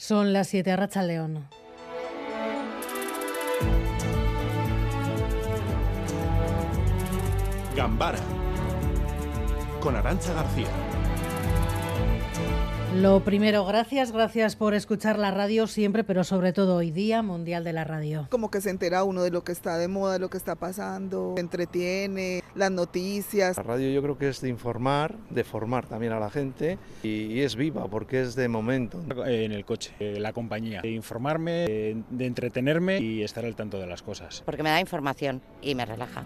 Son las 7 a Racha León. Gambara con Arancha García. Lo primero, gracias, gracias por escuchar la radio siempre, pero sobre todo hoy día Mundial de la Radio. Como que se entera uno de lo que está de moda, de lo que está pasando, entretiene, las noticias. La radio yo creo que es de informar, de formar también a la gente y, es viva porque es de momento. En el coche, la compañía, de informarme, de entretenerme y estar al tanto de las cosas. Porque me da información y me relaja.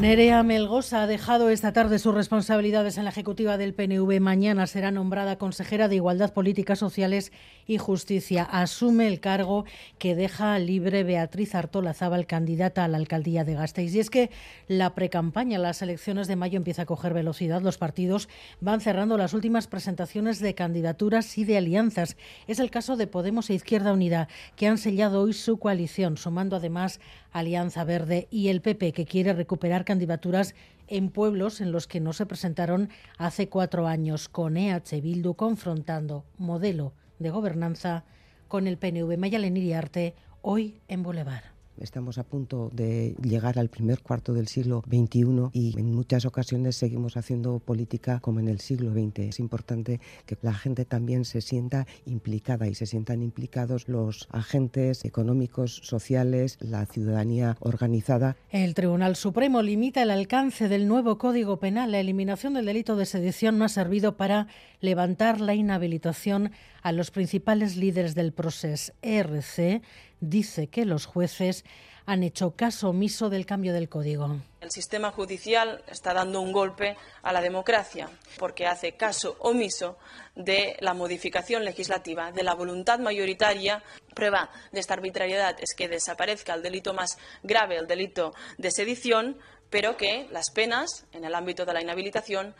Nerea Melgosa ha dejado esta tarde sus responsabilidades en la ejecutiva del PNV. Mañana será nombrada consejera de Igualdad, Políticas Sociales y Justicia. Asume el cargo que deja libre Beatriz Artola Zábal, candidata a la alcaldía de Gasteiz. Y es que la precampaña, las elecciones de mayo empieza a coger velocidad. Los partidos van cerrando las últimas presentaciones de candidaturas y de alianzas. Es el caso de Podemos e Izquierda Unida, que han sellado hoy su coalición, sumando además Alianza Verde y el PP, que quiere recuperar candidaturas en pueblos en los que no se presentaron hace cuatro años, con EH Bildu confrontando modelo de gobernanza con el PNV Mayalen Iriarte, hoy en Boulevard. Estamos a punto de llegar al primer cuarto del siglo XXI y en muchas ocasiones seguimos haciendo política como en el siglo XX. Es importante que la gente también se sienta implicada y se sientan implicados los agentes económicos, sociales, la ciudadanía organizada. El Tribunal Supremo limita el alcance del nuevo Código Penal. La eliminación del delito de sedición no ha servido para levantar la inhabilitación a los principales líderes del proceso. ERC dice que los jueces han hecho caso omiso del cambio del código. El sistema judicial está dando un golpe a la democracia porque hace caso omiso de la modificación legislativa, de la voluntad mayoritaria. Prueba de esta arbitrariedad es que desaparezca el delito más grave, el delito de sedición, pero que las penas en el ámbito de la inhabilitación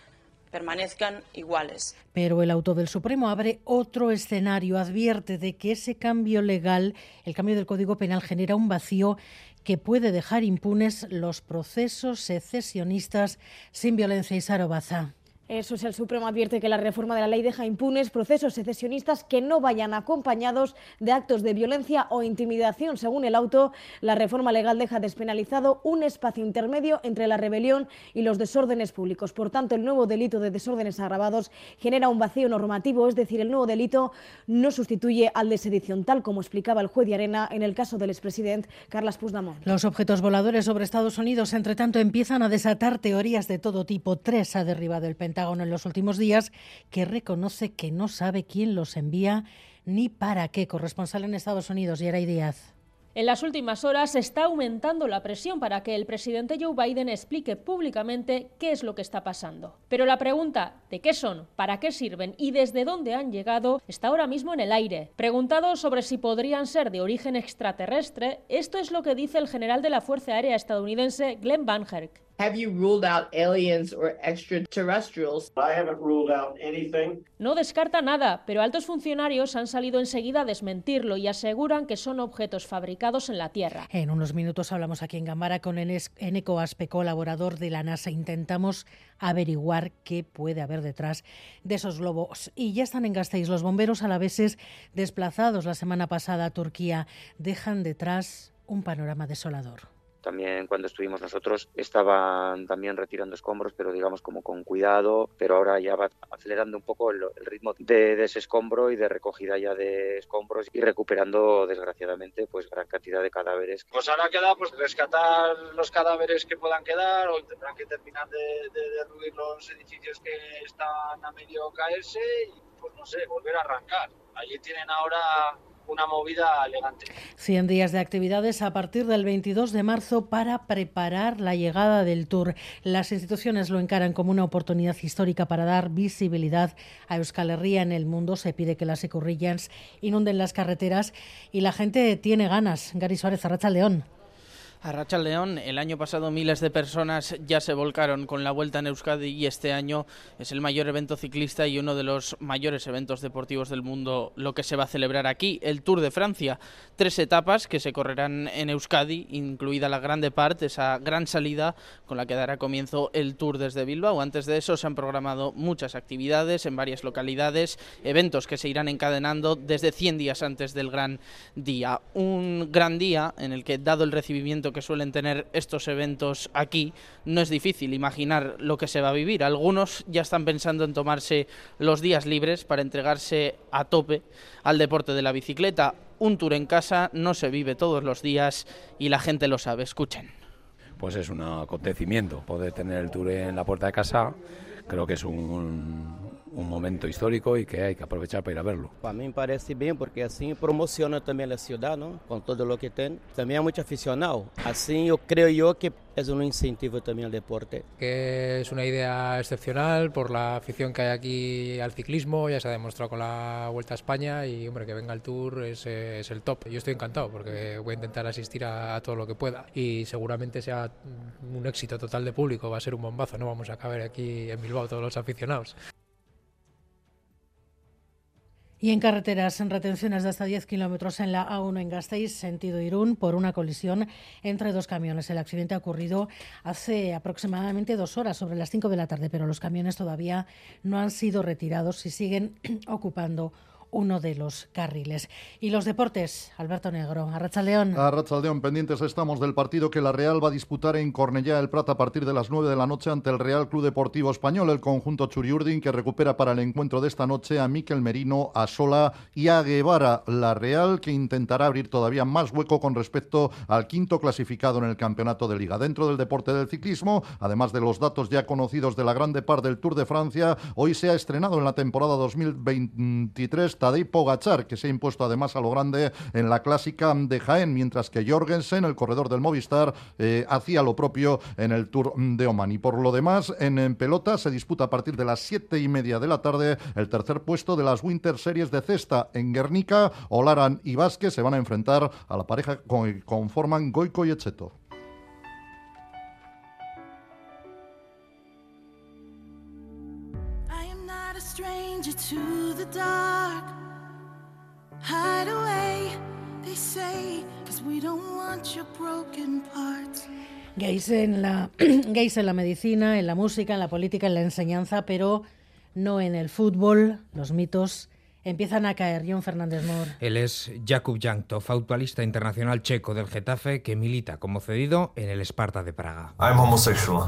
permanezcan iguales. Pero el auto del Supremo abre otro escenario, advierte de que ese cambio legal, el cambio del Código Penal, genera un vacío que puede dejar impunes los procesos secesionistas sin violencia y sarobaza. Eso es, el Supremo advierte que la reforma de la ley deja impunes procesos secesionistas que no vayan acompañados de actos de violencia o intimidación. Según el auto, la reforma legal deja despenalizado un espacio intermedio entre la rebelión y los desórdenes públicos. Por tanto, el nuevo delito de desórdenes agravados genera un vacío normativo, es decir, el nuevo delito no sustituye al de sedición, tal como explicaba el juez de Arena en el caso del expresidente Carlos Puigdemont. Los objetos voladores sobre Estados Unidos, entre tanto, empiezan a desatar teorías de todo tipo. Tres ha derribado el Pentágono en los últimos días, que reconoce que no sabe quién los envía ni para qué. Corresponsal en Estados Unidos, Yeray Díaz. En las últimas horas está aumentando la presión para que el presidente Joe Biden explique públicamente qué es lo que está pasando. Pero la pregunta de qué son, para qué sirven y desde dónde han llegado está ahora mismo en el aire. Preguntado sobre si podrían ser de origen extraterrestre, esto es lo que dice el general de la Fuerza Aérea estadounidense Glenn Van Herk. Have you ruled out aliens or extraterrestrials? I haven't ruled out anything. No descarta nada, pero altos funcionarios han salido enseguida a desmentirlo y aseguran que son objetos fabricados en la Tierra. En unos minutos hablamos aquí en Gamara con Eneco Aspe, colaborador de la NASA. Intentamos averiguar qué puede haber detrás de esos globos. Y ya están en Gasteiz los bomberos alaveses desplazados la semana pasada a Turquía. Dejan detrás un panorama desolador. También cuando estuvimos nosotros estaban también retirando escombros, pero digamos como con cuidado, pero ahora ya va acelerando un poco el, ritmo de, ese escombro y de recogida ya de escombros y recuperando desgraciadamente pues gran cantidad de cadáveres. Pues ahora queda pues rescatar los cadáveres que puedan quedar o tendrán que terminar de, de derruir los edificios que están a medio caerse y pues no sé, volver a arrancar. Allí tienen ahora una movida elegante. 100 días de actividades a partir del 22 de marzo para preparar la llegada del Tour. Las instituciones lo encaran como una oportunidad histórica para dar visibilidad a Euskal Herria en el mundo. Se pide que las ecurrillas inunden las carreteras y la gente tiene ganas. Gary Suárez, Arracha León. A Racha León, el año pasado miles de personas ya se volcaron con la vuelta en Euskadi y este año es el mayor evento ciclista y uno de los mayores eventos deportivos del mundo lo que se va a celebrar aquí, el Tour de Francia. Tres etapas que se correrán en Euskadi, incluida la grande parte, esa gran salida con la que dará comienzo el Tour desde Bilbao. Antes de eso se han programado muchas actividades en varias localidades, eventos que se irán encadenando desde 100 días antes del gran día. Un gran día en el que, dado el recibimiento que suelen tener estos eventos aquí, no es difícil imaginar lo que se va a vivir. Algunos ya están pensando en tomarse los días libres para entregarse a tope al deporte de la bicicleta. Un tour en casa no se vive todos los días y la gente lo sabe. Escuchen. Pues es un acontecimiento poder tener el tour en la puerta de casa. Creo que es un, un momento histórico y que hay que aprovechar para ir a verlo. Para mí me parece bien porque así promociona también la ciudad, ¿no? Con todo lo que tiene. También hay mucho aficionado. Así yo creo yo que es un incentivo también al deporte. Que es una idea excepcional por la afición que hay aquí al ciclismo, ya se ha demostrado con la Vuelta a España y hombre, que venga el Tour es, es el top. Yo estoy encantado porque voy a intentar asistir a, a, todo lo que pueda y seguramente sea un éxito total de público, va a ser un bombazo, no vamos a caber aquí en Bilbao todos los aficionados. Y en carreteras, en retenciones de hasta 10 kilómetros en la A1 en Gasteiz, sentido Irún, por una colisión entre dos camiones. El accidente ha ocurrido hace aproximadamente dos horas, sobre las 5 de la tarde, pero los camiones todavía no han sido retirados y siguen ocupando uno de los carriles. Y los deportes, Alberto Negro, Arrachaldeón. Arrachaldeón, pendientes estamos del partido que la Real va a disputar en Cornellá el Prat a partir de las 9 de la noche ante el Real Club Deportivo Español, el conjunto Churiurdin que recupera para el encuentro de esta noche a Miquel Merino, a Sola y a Guevara. La Real que intentará abrir todavía más hueco con respecto al quinto clasificado en el campeonato de liga. Dentro del deporte del ciclismo, además de los datos ya conocidos de la grande par del Tour de Francia, hoy se ha estrenado en la temporada 2023 Tadej Pogachar, que se ha impuesto además a lo grande en la clásica de Jaén, mientras que Jorgensen, el corredor del Movistar, eh, hacía lo propio en el Tour de Oman. Y por lo demás, en, en, pelota se disputa a partir de las siete y media de la tarde el tercer puesto de las Winter Series de cesta en Guernica. Olaran y Vázquez se van a enfrentar a la pareja que conforman Goico y Echeto. to dark. Hide away, they say, cause we don't want your broken parts. Gays en, la, gays en la medicina, en la música, en la política, en la enseñanza, pero no en el fútbol. Los mitos empiezan a caer. John Fernández Mor. Él es Jakub Jankto, futbolista internacional checo del Getafe que milita como cedido en el Sparta de Praga. I'm homosexual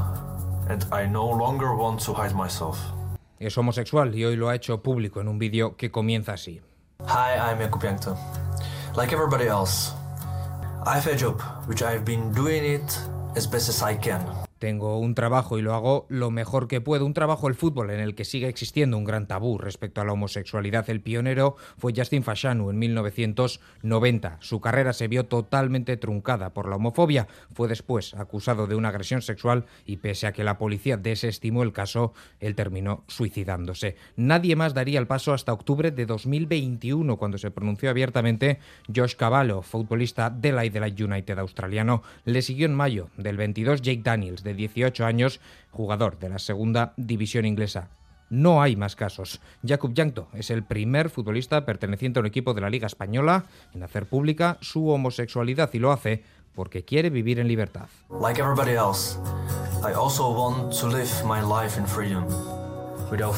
and I no longer want to hide myself. Es homosexual y hoy lo ha hecho público en un vídeo que comienza así. Hi, I'm Jakub Jankto. Like everybody else, I have a job which I've been doing it as best as I can. Tengo un trabajo y lo hago lo mejor que puedo. Un trabajo el fútbol en el que sigue existiendo un gran tabú respecto a la homosexualidad. El pionero fue Justin Fashanu en 1990. Su carrera se vio totalmente truncada por la homofobia. Fue después acusado de una agresión sexual y pese a que la policía desestimó el caso, él terminó suicidándose. Nadie más daría el paso hasta octubre de 2021 cuando se pronunció abiertamente Josh Cavallo, futbolista del Adelaide United australiano. Le siguió en mayo del 22 Jake Daniels de 18 años, jugador de la segunda división inglesa. No hay más casos. Jakub Jankto es el primer futbolista perteneciente a un equipo de la Liga Española en hacer pública su homosexualidad y lo hace porque quiere vivir en libertad. Like everybody else, I also want to live my life in freedom, without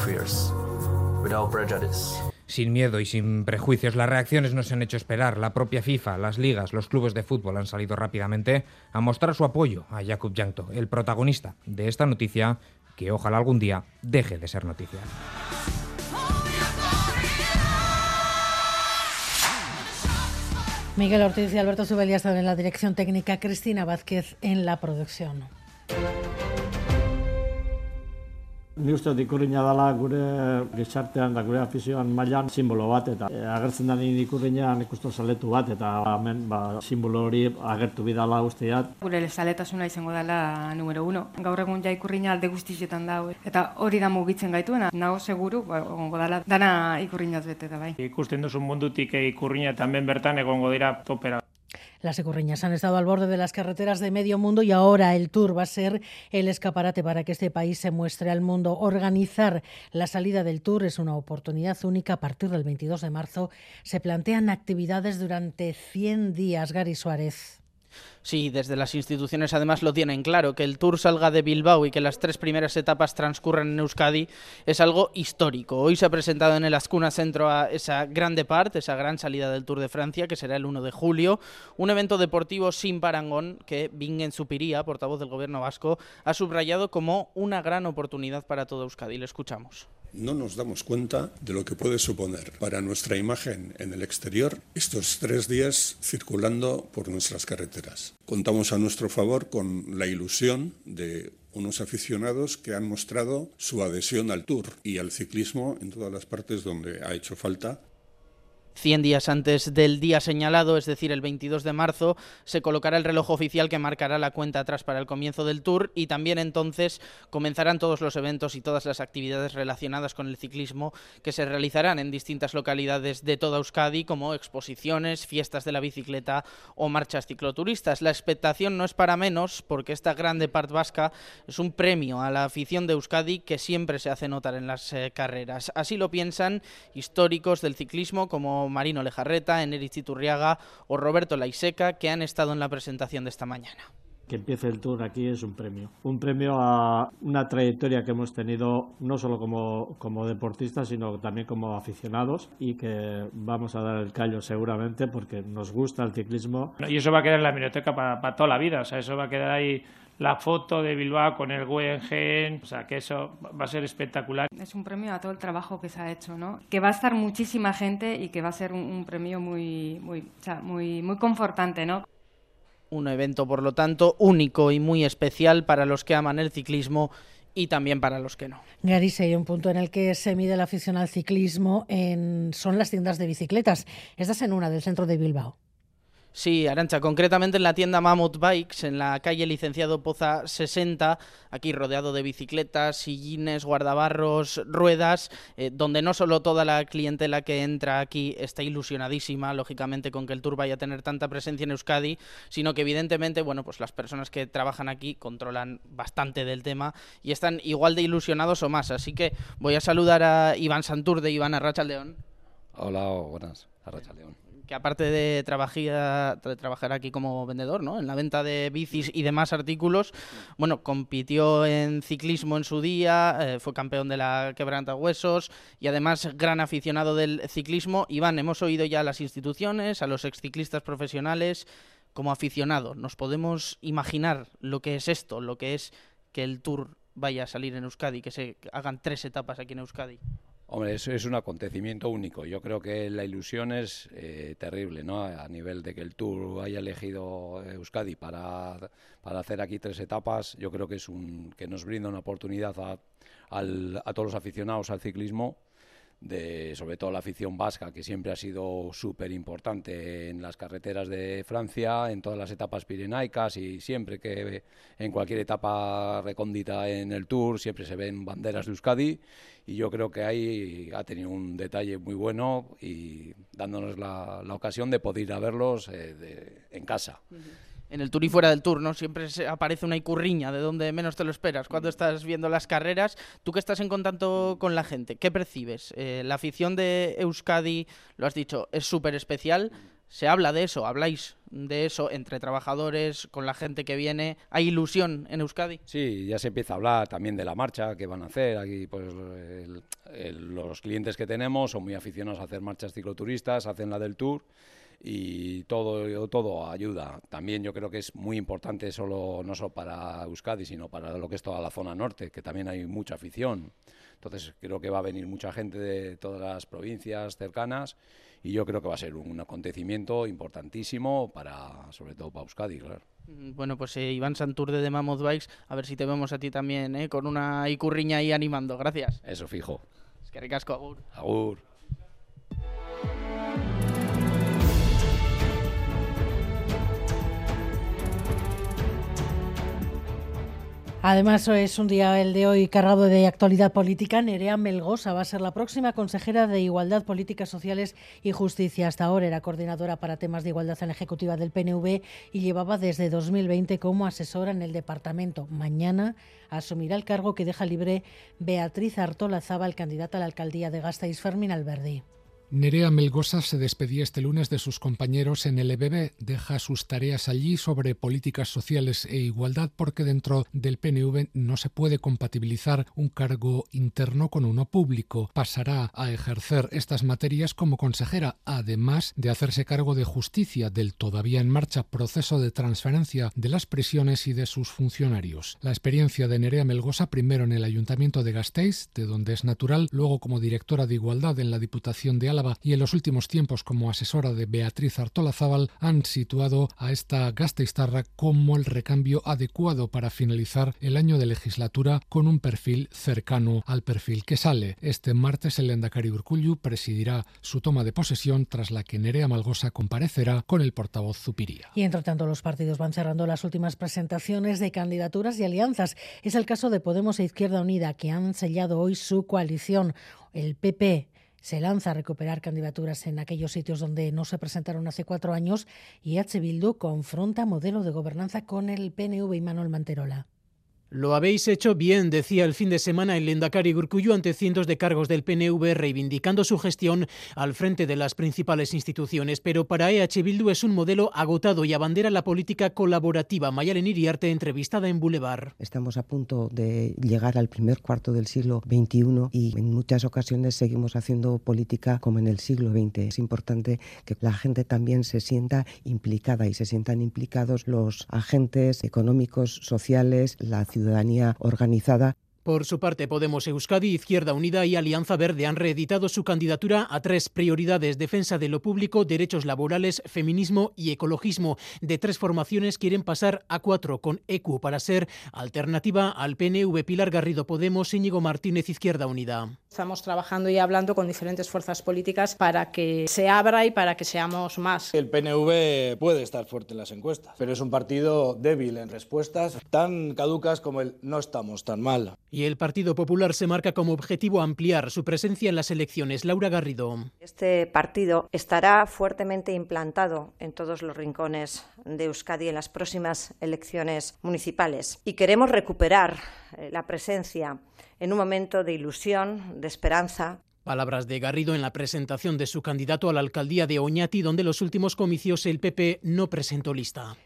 sin miedo y sin prejuicios. Las reacciones no se han hecho esperar. La propia FIFA, las ligas, los clubes de fútbol han salido rápidamente a mostrar su apoyo a Jakub Jankto, el protagonista de esta noticia que ojalá algún día deje de ser noticia. Miguel Ortiz y Alberto Subelía están en la dirección técnica, Cristina Vázquez en la producción. Ni uste dut ikurriña dela gure gizartean da gure afizioan mailan simbolo bat eta e, agertzen da ni ikurriña nik uste saletu bat eta hemen ba, simbolo hori agertu bidala guztiat. Gure saletasuna izango dela numero uno. Gaur egun ja ikurriña alde guztietan da eta hori da mugitzen gaituena. Nago seguru ba, egongo dela dana ikurriñaz bete da bai. Ikusten duzu mundutik ikurriña eta hemen bertan egongo dira topera. Las ecurriñas han estado al borde de las carreteras de medio mundo y ahora el Tour va a ser el escaparate para que este país se muestre al mundo. Organizar la salida del Tour es una oportunidad única. A partir del 22 de marzo se plantean actividades durante 100 días. Gary Suárez. Sí, desde las instituciones además lo tienen claro, que el Tour salga de Bilbao y que las tres primeras etapas transcurran en Euskadi es algo histórico. Hoy se ha presentado en el Ascuna Centro a esa grande parte, esa gran salida del Tour de Francia, que será el 1 de julio, un evento deportivo sin parangón que Bingen Supiría, portavoz del gobierno vasco, ha subrayado como una gran oportunidad para todo Euskadi. Le escuchamos no nos damos cuenta de lo que puede suponer para nuestra imagen en el exterior estos tres días circulando por nuestras carreteras. Contamos a nuestro favor con la ilusión de unos aficionados que han mostrado su adhesión al tour y al ciclismo en todas las partes donde ha hecho falta 100 días antes del día señalado, es decir, el 22 de marzo, se colocará el reloj oficial que marcará la cuenta atrás para el comienzo del Tour y también entonces comenzarán todos los eventos y todas las actividades relacionadas con el ciclismo que se realizarán en distintas localidades de toda Euskadi, como exposiciones, fiestas de la bicicleta o marchas cicloturistas. La expectación no es para menos porque esta grande part vasca es un premio a la afición de Euskadi que siempre se hace notar en las eh, carreras. Así lo piensan históricos del ciclismo como Marino Lejarreta, Eneritz Iturriaga o Roberto Laiseca, que han estado en la presentación de esta mañana que empiece el tour aquí es un premio. Un premio a una trayectoria que hemos tenido no solo como, como deportistas, sino también como aficionados y que vamos a dar el callo seguramente porque nos gusta el ciclismo. Y eso va a quedar en la biblioteca para toda la vida, o sea, eso va a quedar ahí la foto de Bilbao con el Guggenheim, o sea que eso va a ser espectacular. Es un premio a todo el trabajo que se ha hecho, ¿no? Que va a estar muchísima gente y que va a ser un, premio muy, muy, o sea, muy, muy confortante, ¿no? Un evento, por lo tanto, único y muy especial para los que aman el ciclismo y también para los que no. Garise, hay un punto en el que se mide la afición al ciclismo en, son las tiendas de bicicletas. Estás en una del centro de Bilbao. Sí, Arancha, concretamente en la tienda Mammoth Bikes, en la calle Licenciado Poza 60, aquí rodeado de bicicletas, sillines, guardabarros, ruedas, eh, donde no solo toda la clientela que entra aquí está ilusionadísima, lógicamente, con que el tour vaya a tener tanta presencia en Euskadi, sino que evidentemente, bueno, pues las personas que trabajan aquí controlan bastante del tema y están igual de ilusionados o más. Así que voy a saludar a Iván Santur de Iván Arrachaldeón. Hola, buenas, Arrachaldeón que aparte de trabajar, trabajar aquí como vendedor, ¿no? En la venta de bicis y demás artículos, bueno, compitió en ciclismo en su día, eh, fue campeón de la quebranta huesos y además gran aficionado del ciclismo. Iván, hemos oído ya a las instituciones, a los exciclistas profesionales, como aficionado, ¿nos podemos imaginar lo que es esto, lo que es que el Tour vaya a salir en Euskadi, que se hagan tres etapas aquí en Euskadi? Hombre, eso es un acontecimiento único. Yo creo que la ilusión es eh, terrible, ¿no? A nivel de que el Tour haya elegido Euskadi para, hacer aquí tres etapas, yo creo que es un que nos brinda una oportunidad a, a todos los aficionados al ciclismo de sobre todo la afición vasca, que siempre ha sido súper importante en las carreteras de Francia, en todas las etapas pirenaicas y siempre que en cualquier etapa recóndita en el Tour siempre se ven banderas de Euskadi. Y yo creo que ahí ha tenido un detalle muy bueno y dándonos la, ocasión de poder ir a verlos eh, en casa en el tour y fuera del tour, ¿no? Siempre aparece una icurriña de donde menos te lo esperas. Cuando estás viendo las carreras, tú que estás en contacto con la gente, ¿qué percibes? Eh, la afición de Euskadi, lo has dicho, es súper especial. Se habla de eso, habláis de eso entre trabajadores, con la gente que viene. ¿Hay ilusión en Euskadi? Sí, ya se empieza a hablar también de la marcha que van a hacer. Aquí, pues, los clientes que tenemos son muy aficionados a hacer marchas cicloturistas, hacen la del tour y todo, todo ayuda. También yo creo que es muy importante solo, no solo para Euskadi, sino para lo que es toda la zona norte, que también hay mucha afición. Entonces creo que va a venir mucha gente de todas las provincias cercanas y yo creo que va a ser un acontecimiento importantísimo para, sobre todo para Euskadi, claro. Mm, bueno, pues eh, Iván Santurde de Mammoth Bikes, a ver si te vemos a ti también, eh, con una icurriña ahí animando. Gracias. Eso fijo. Es que ricasco, agur. Agur. Además, es un día el de hoy cargado de actualidad política. Nerea Melgosa va a ser la próxima consejera de Igualdad, Políticas Sociales y Justicia. Hasta ahora era coordinadora para temas de igualdad en la ejecutiva del PNV y llevaba desde 2020 como asesora en el departamento. Mañana asumirá el cargo que deja libre Beatriz Artola Zabal, candidata a la alcaldía de Gasteiz, Fermín Alberdi. Nerea Melgosa se despedía este lunes de sus compañeros en el EBB. Deja sus tareas allí sobre políticas sociales e igualdad porque dentro del PNV no se puede compatibilizar un cargo interno con uno público. Pasará a ejercer estas materias como consejera, además de hacerse cargo de justicia del todavía en marcha proceso de transferencia de las prisiones y de sus funcionarios. La experiencia de Nerea Melgosa primero en el Ayuntamiento de Gasteiz, de donde es natural, luego como directora de igualdad en la Diputación de y en los últimos tiempos como asesora de Beatriz Artola Zaval han situado a esta Gasteiztarra como el recambio adecuado para finalizar el año de legislatura con un perfil cercano al perfil que sale. Este martes el Endacari Urcullu presidirá su toma de posesión tras la que Nerea Malgosa comparecerá con el portavoz Zupiría. Y entre tanto los partidos van cerrando las últimas presentaciones de candidaturas y alianzas. Es el caso de Podemos e Izquierda Unida que han sellado hoy su coalición. El PP se lanza a recuperar candidaturas en aquellos sitios donde no se presentaron hace cuatro años y H. Bildu confronta modelo de gobernanza con el PNV y Manuel Manterola. Lo habéis hecho bien, decía el fin de semana el Lendakari Gurkullu ante cientos de cargos del PNV reivindicando su gestión al frente de las principales instituciones. Pero para EH Bildu es un modelo agotado y abandera la política colaborativa. Mayalen Iriarte, entrevistada en Boulevard. Estamos a punto de llegar al primer cuarto del siglo XXI y en muchas ocasiones seguimos haciendo política como en el siglo XX. Es importante que la gente también se sienta implicada y se sientan implicados los agentes económicos, sociales, la ciudadanía organizada por su parte, Podemos Euskadi, Izquierda Unida y Alianza Verde han reeditado su candidatura a tres prioridades, defensa de lo público, derechos laborales, feminismo y ecologismo. De tres formaciones quieren pasar a cuatro, con ECU para ser alternativa al PNV Pilar Garrido Podemos, Íñigo Martínez, Izquierda Unida. Estamos trabajando y hablando con diferentes fuerzas políticas para que se abra y para que seamos más. El PNV puede estar fuerte en las encuestas, pero es un partido débil en respuestas, tan caducas como el no estamos tan mal. Y el Partido Popular se marca como objetivo ampliar su presencia en las elecciones. Laura Garrido. Este partido estará fuertemente implantado en todos los rincones de Euskadi en las próximas elecciones municipales. Y queremos recuperar eh, la presencia en un momento de ilusión, de esperanza, Palabras de Garrido en la presentación de su candidato a la alcaldía de Oñati, donde en los últimos comicios el PP no presentó lista.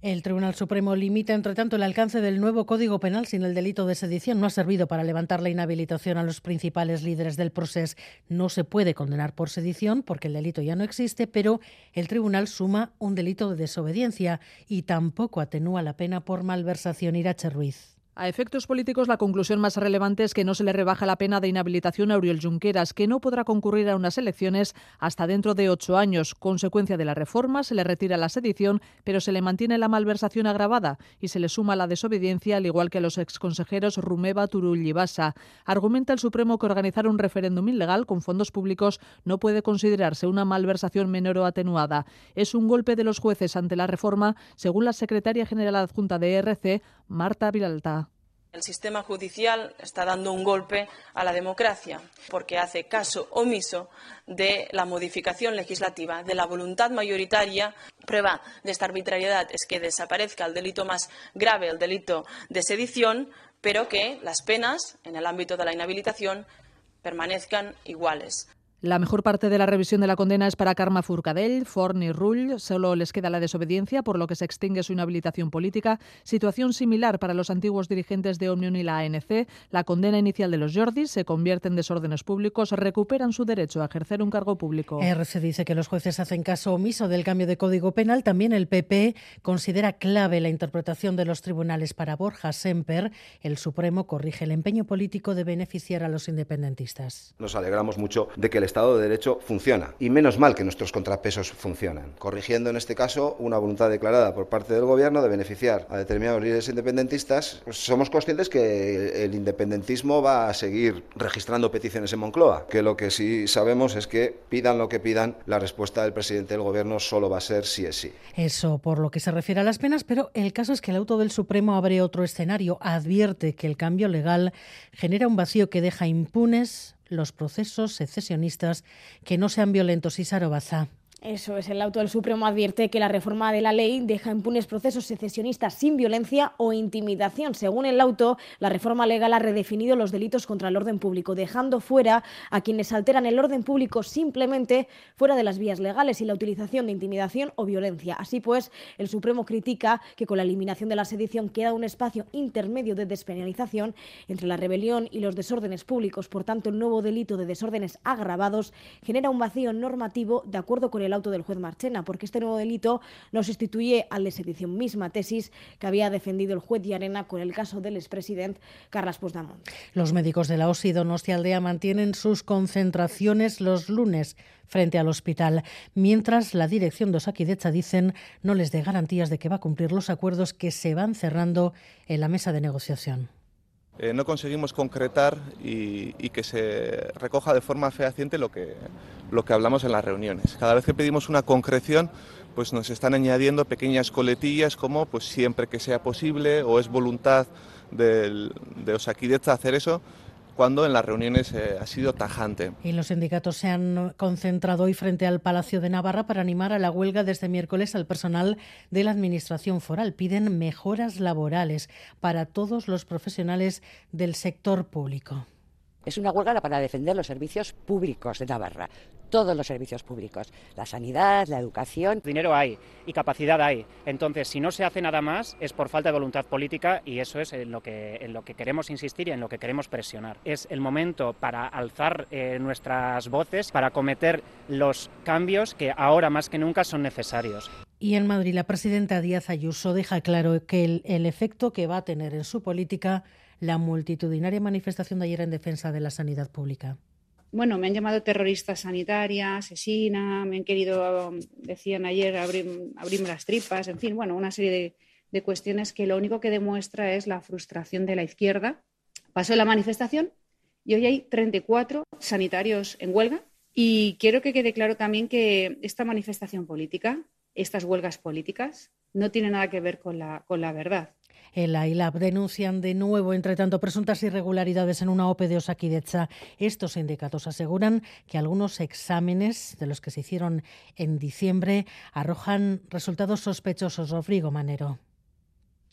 El Tribunal Supremo limita, entre tanto, el alcance del nuevo Código Penal sin el delito de sedición. No ha servido para levantar la inhabilitación a los principales líderes del proceso. No se puede condenar por sedición porque el delito ya no existe, pero el Tribunal suma un delito de desobediencia y tampoco atenúa la pena por malversación. Irache Ruiz. A efectos políticos, la conclusión más relevante es que no se le rebaja la pena de inhabilitación a Uriel Junqueras, que no podrá concurrir a unas elecciones hasta dentro de ocho años. Consecuencia de la reforma, se le retira la sedición, pero se le mantiene la malversación agravada y se le suma la desobediencia, al igual que a los exconsejeros Rumeva, Turull y Basa. Argumenta el Supremo que organizar un referéndum ilegal con fondos públicos no puede considerarse una malversación menor o atenuada. Es un golpe de los jueces ante la reforma, según la secretaria general adjunta de ERC, Marta Viralta. El sistema judicial está dando un golpe a la democracia porque hace caso omiso de la modificación legislativa, de la voluntad mayoritaria. Prueba de esta arbitrariedad es que desaparezca el delito más grave, el delito de sedición, pero que las penas en el ámbito de la inhabilitación permanezcan iguales. La mejor parte de la revisión de la condena es para Karma Furcadell, Forn y Rull. Solo les queda la desobediencia, por lo que se extingue su inhabilitación política. Situación similar para los antiguos dirigentes de Omnium y la ANC. La condena inicial de los Jordis se convierte en desórdenes públicos, recuperan su derecho a ejercer un cargo público. RC dice que los jueces hacen caso omiso del cambio de código penal. También el PP considera clave la interpretación de los tribunales para Borja Semper. El Supremo corrige el empeño político de beneficiar a los independentistas. Nos alegramos mucho de que el Estado de Derecho funciona. Y menos mal que nuestros contrapesos funcionan, corrigiendo en este caso una voluntad declarada por parte del Gobierno de beneficiar a determinados líderes independentistas. Pues somos conscientes que el independentismo va a seguir registrando peticiones en Moncloa, que lo que sí sabemos es que pidan lo que pidan, la respuesta del presidente del Gobierno solo va a ser sí es sí. Eso por lo que se refiere a las penas, pero el caso es que el auto del Supremo abre otro escenario, advierte que el cambio legal genera un vacío que deja impunes los procesos secesionistas que no sean violentos y Sarobaza. Eso es, el auto del Supremo advierte que la reforma de la ley deja impunes procesos secesionistas sin violencia o intimidación. Según el auto, la reforma legal ha redefinido los delitos contra el orden público, dejando fuera a quienes alteran el orden público simplemente fuera de las vías legales y la utilización de intimidación o violencia. Así pues, el Supremo critica que con la eliminación de la sedición queda un espacio intermedio de despenalización entre la rebelión y los desórdenes públicos. Por tanto, el nuevo delito de desórdenes agravados genera un vacío normativo de acuerdo con el el auto del juez Marchena, porque este nuevo delito no sustituye al de sedición, misma tesis que había defendido el juez Arena con el caso del expresidente Carles Puigdemont. Los médicos de la OSI Donostia Aldea mantienen sus concentraciones los lunes frente al hospital, mientras la dirección de Osakidecha dicen no les dé garantías de que va a cumplir los acuerdos que se van cerrando en la mesa de negociación. Eh, no conseguimos concretar y, que se recoja de forma fehaciente lo que, lo que hablamos en las reuniones. Cada vez que pedimos una concreción, pues nos están añadiendo pequeñas coletillas como pues siempre que sea posible o es voluntad de Osakidecha hacer eso, cuando en las reuniones eh, ha sido tajante. Y los sindicatos se han concentrado hoy frente al Palacio de Navarra para animar a la huelga desde este miércoles al personal de la Administración Foral. Piden mejoras laborales para todos los profesionales del sector público. Es una huelga para defender los servicios públicos de Navarra, todos los servicios públicos, la sanidad, la educación. Dinero hay y capacidad hay. Entonces, si no se hace nada más, es por falta de voluntad política y eso es en lo que, en lo que queremos insistir y en lo que queremos presionar. Es el momento para alzar eh, nuestras voces, para cometer los cambios que ahora más que nunca son necesarios. Y en Madrid, la presidenta Díaz Ayuso deja claro que el, el efecto que va a tener en su política la multitudinaria manifestación de ayer en defensa de la sanidad pública. Bueno, me han llamado terrorista sanitaria, asesina, me han querido, decían ayer, abrir, abrirme las tripas, en fin, bueno, una serie de, de cuestiones que lo único que demuestra es la frustración de la izquierda. Pasó la manifestación y hoy hay 34 sanitarios en huelga y quiero que quede claro también que esta manifestación política, estas huelgas políticas, no tienen nada que ver con la, con la verdad. El AILAB denuncian de nuevo, entre tanto, presuntas irregularidades en una OPE de Osakidecha. Estos sindicatos aseguran que algunos exámenes de los que se hicieron en diciembre arrojan resultados sospechosos. Rodrigo Manero.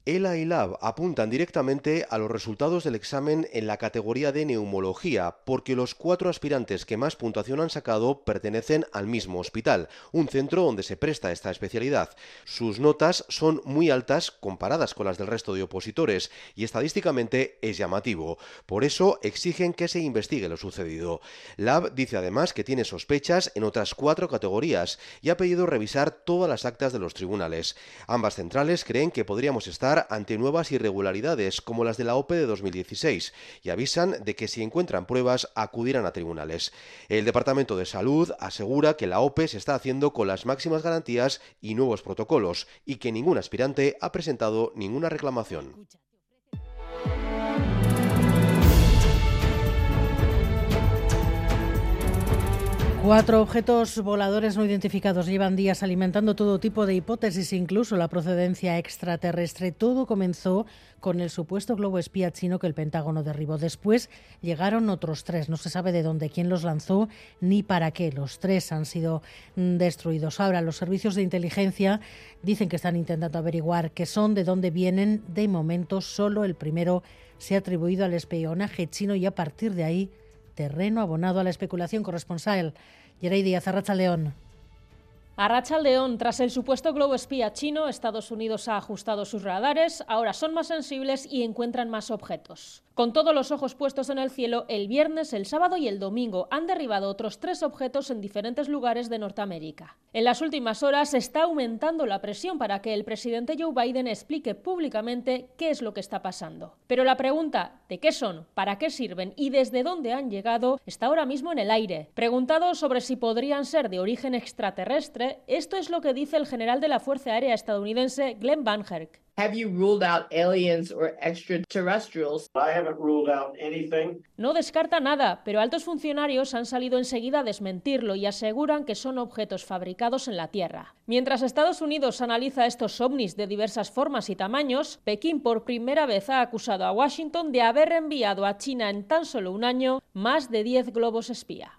ELA y LAB apuntan directamente a los resultados del examen en la categoría de neumología, porque los cuatro aspirantes que más puntuación han sacado pertenecen al mismo hospital, un centro donde se presta esta especialidad. Sus notas son muy altas comparadas con las del resto de opositores y estadísticamente es llamativo. Por eso exigen que se investigue lo sucedido. LAB dice además que tiene sospechas en otras cuatro categorías y ha pedido revisar todas las actas de los tribunales. Ambas centrales creen que podríamos estar ante nuevas irregularidades como las de la OPE de 2016 y avisan de que si encuentran pruebas acudirán a tribunales. El Departamento de Salud asegura que la OPE se está haciendo con las máximas garantías y nuevos protocolos y que ningún aspirante ha presentado ninguna reclamación. Cuatro objetos voladores no identificados llevan días alimentando todo tipo de hipótesis, incluso la procedencia extraterrestre. Todo comenzó con el supuesto globo espía chino que el Pentágono derribó. Después llegaron otros tres. No se sabe de dónde, quién los lanzó ni para qué. Los tres han sido mm, destruidos. Ahora los servicios de inteligencia dicen que están intentando averiguar qué son, de dónde vienen. De momento solo el primero se ha atribuido al espionaje chino y a partir de ahí terreno abonado a la especulación corresponsal. Yeray Díaz, Arracha León. Arracha León, tras el supuesto globo espía chino, Estados Unidos ha ajustado sus radares, ahora son más sensibles y encuentran más objetos. Con todos los ojos puestos en el cielo, el viernes, el sábado y el domingo han derribado otros tres objetos en diferentes lugares de Norteamérica. En las últimas horas está aumentando la presión para que el presidente Joe Biden explique públicamente qué es lo que está pasando. Pero la pregunta de qué son, para qué sirven y desde dónde han llegado está ahora mismo en el aire. Preguntado sobre si podrían ser de origen extraterrestre, esto es lo que dice el general de la Fuerza Aérea estadounidense Glenn Van. Have you ruled out aliens or extraterrestrials? I haven't ruled out anything. No descarta nada, pero altos funcionarios han salido enseguida a desmentirlo y aseguran que son objetos fabricados en la Tierra. Mientras Estados Unidos analiza estos ovnis de diversas formas y tamaños, Pekín por primera vez ha acusado a Washington de haber enviado a China en tan solo un año más de 10 globos espía.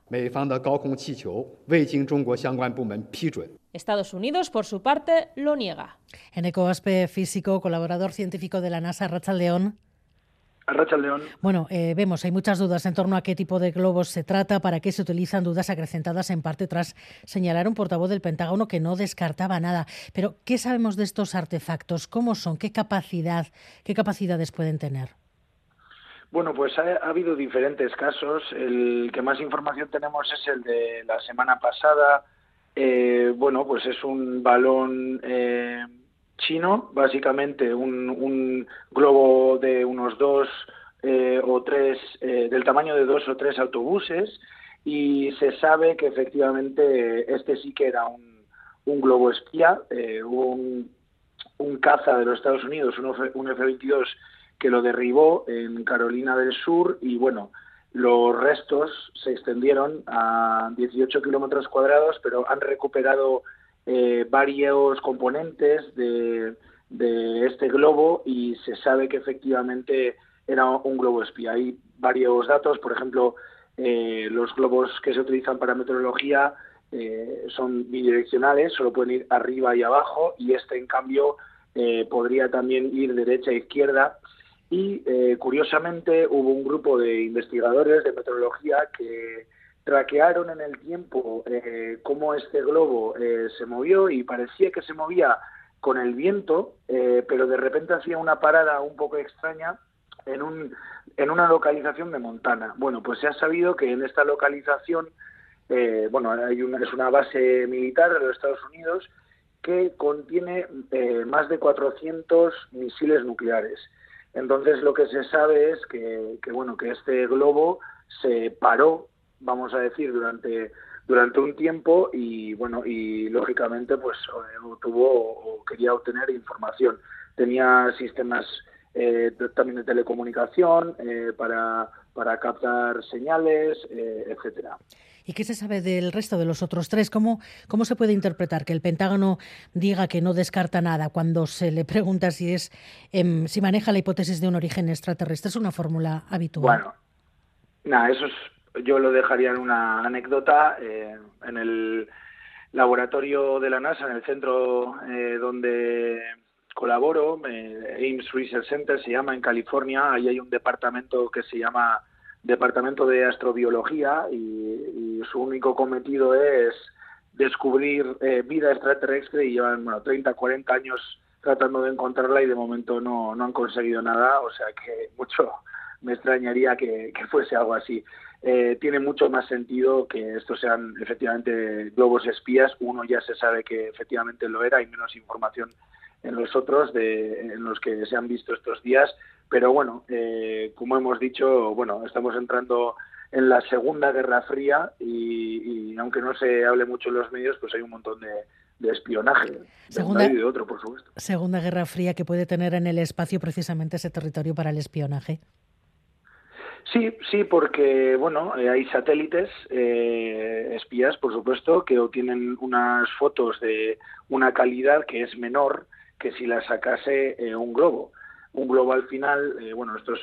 Estados Unidos, por su parte, lo niega. Eneco Aspe, físico, colaborador científico de la NASA, Rachel León. León. Bueno, eh, vemos, hay muchas dudas en torno a qué tipo de globos se trata, para qué se utilizan, dudas acrecentadas en parte tras señalar un portavoz del Pentágono que no descartaba nada. Pero, ¿qué sabemos de estos artefactos? ¿Cómo son? ¿Qué capacidad, qué capacidades pueden tener? Bueno, pues ha, habido diferentes casos. El que más información tenemos es el de la semana pasada. Eh, bueno, pues es un balón eh, chino, básicamente un, globo de unos dos eh, o tres, eh, del tamaño de dos o tres autobuses, y se sabe que efectivamente este sí que era un, globo espía, eh, un, un, caza de los Estados Unidos, un, un F-22 que lo derribó en Carolina del Sur y bueno, los restos se extendieron a 18 kilómetros cuadrados, pero han recuperado eh, varios componentes de, este globo y se sabe que efectivamente era un globo espía. Hay varios datos, por ejemplo, eh, los globos que se utilizan para meteorología eh, son bidireccionales, solo pueden ir arriba y abajo, y este, en cambio, podría también ir derecha e izquierda. Y curiosamente hubo un grupo de investigadores de meteorología que traquearon en el tiempo eh, cómo este globo eh, se movió y parecía que se movía con el viento, eh, pero de repente hacía una parada un poco extraña en, un, en una localización de Montana. Bueno, pues se ha sabido que en esta localización, bueno, hay una, es una base militar de los Estados Unidos que contiene más de 400 misiles nucleares. Entonces lo que se sabe es que, que bueno, que este globo se paró vamos a decir, durante durante un tiempo y bueno y lógicamente pues eh, tuvo o quería obtener información tenía sistemas eh, también de telecomunicación eh, para para captar señales etcétera ¿Y qué se sabe del resto de los otros tres? ¿Cómo, ¿Cómo se puede interpretar que el Pentágono diga que no descarta nada cuando se le pregunta si es em, si maneja la hipótesis de un origen extraterrestre? ¿Es una fórmula habitual? Bueno, nada, eso es yo lo dejaría en una anécdota. Eh, en el laboratorio de la NASA, en el centro eh, donde colaboro, eh, Ames Research Center se llama en California, ahí hay un departamento que se llama Departamento de Astrobiología y, su único cometido es descubrir vida extraterrestre y llevan bueno, 30, 40 años tratando de encontrarla y de momento no, no han conseguido nada, o sea que mucho me extrañaría que fuese algo así. Eh, tiene mucho más sentido que estos sean efectivamente globos espías. Uno ya se sabe que efectivamente lo era, hay menos información en los otros de, en los que se han visto estos días. Pero bueno, eh, como hemos dicho, bueno, estamos entrando en la Segunda Guerra Fría y, aunque no se hable mucho en los medios, pues hay un montón de, de espionaje de segunda, y de otro, por supuesto. Segunda Guerra Fría que puede tener en el espacio precisamente ese territorio para el espionaje. Sí, sí, porque bueno, eh, hay satélites eh, espías, por supuesto, que obtienen unas fotos de una calidad que es menor que si la sacase eh, un globo. Un globo al final, bueno, estos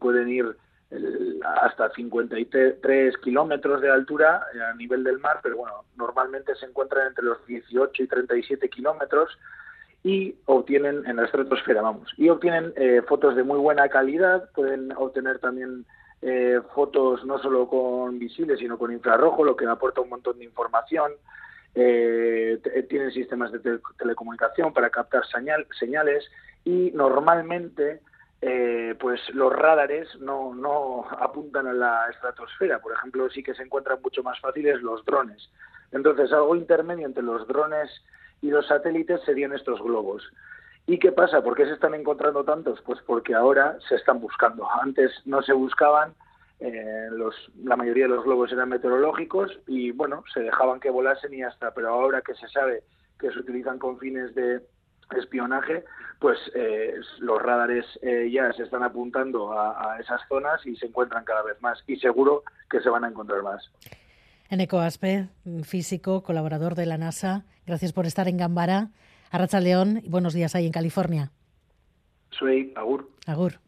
pueden ir hasta 53 kilómetros de altura a nivel del mar, pero bueno, normalmente se encuentran entre los 18 y 37 kilómetros y obtienen en la estratosfera, vamos, y obtienen eh, fotos de muy buena calidad, pueden obtener también eh, fotos no solo con visibles, sino con infrarrojo, lo que aporta un montón de información. Eh, tienen sistemas de telecomunicación para captar señal, señales y normalmente eh, pues los radares no, no apuntan a la estratosfera. Por ejemplo, sí que se encuentran mucho más fáciles los drones. Entonces, algo intermedio entre los drones y los satélites serían estos globos. ¿Y qué pasa? ¿Por qué se están encontrando tantos? Pues porque ahora se están buscando. Antes no se buscaban, eh, la mayoría de los globos eran meteorológicos y bueno, se dejaban que volasen y ya está. Pero ahora que se sabe que se utilizan con fines de espionaje, pues eh, los radares eh, ya se están apuntando a, a esas zonas y se encuentran cada vez más. Y seguro que se van a encontrar más. Eneco Aspe, físico, colaborador de la NASA, gracias por estar en Gambara. Arracha León y buenos días ahí en California. Soy Agur. Agur.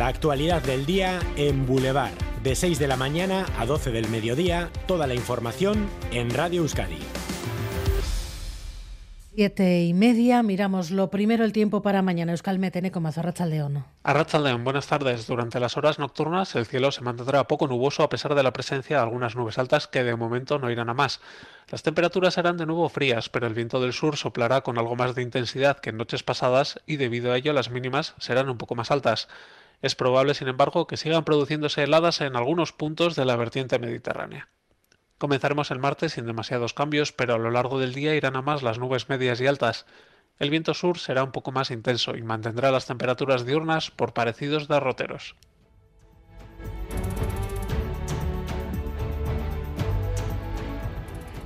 La actualidad del día en Boulevard. De 6 de la mañana a 12 del mediodía, toda la información en Radio Euskadi. Siete y media, miramos lo primero el tiempo para mañana. Euskal Metene como León. León, buenas tardes. Durante las horas nocturnas el cielo se mantendrá poco nuboso a pesar de la presencia de algunas nubes altas que de momento no irán a más. Las temperaturas serán de nuevo frías, pero el viento del sur soplará con algo más de intensidad que en noches pasadas y debido a ello las mínimas serán un poco más altas. Es probable, sin embargo, que sigan produciéndose heladas en algunos puntos de la vertiente mediterránea. Comenzaremos el martes sin demasiados cambios, pero a lo largo del día irán a más las nubes medias y altas. El viento sur será un poco más intenso y mantendrá las temperaturas diurnas por parecidos derroteros.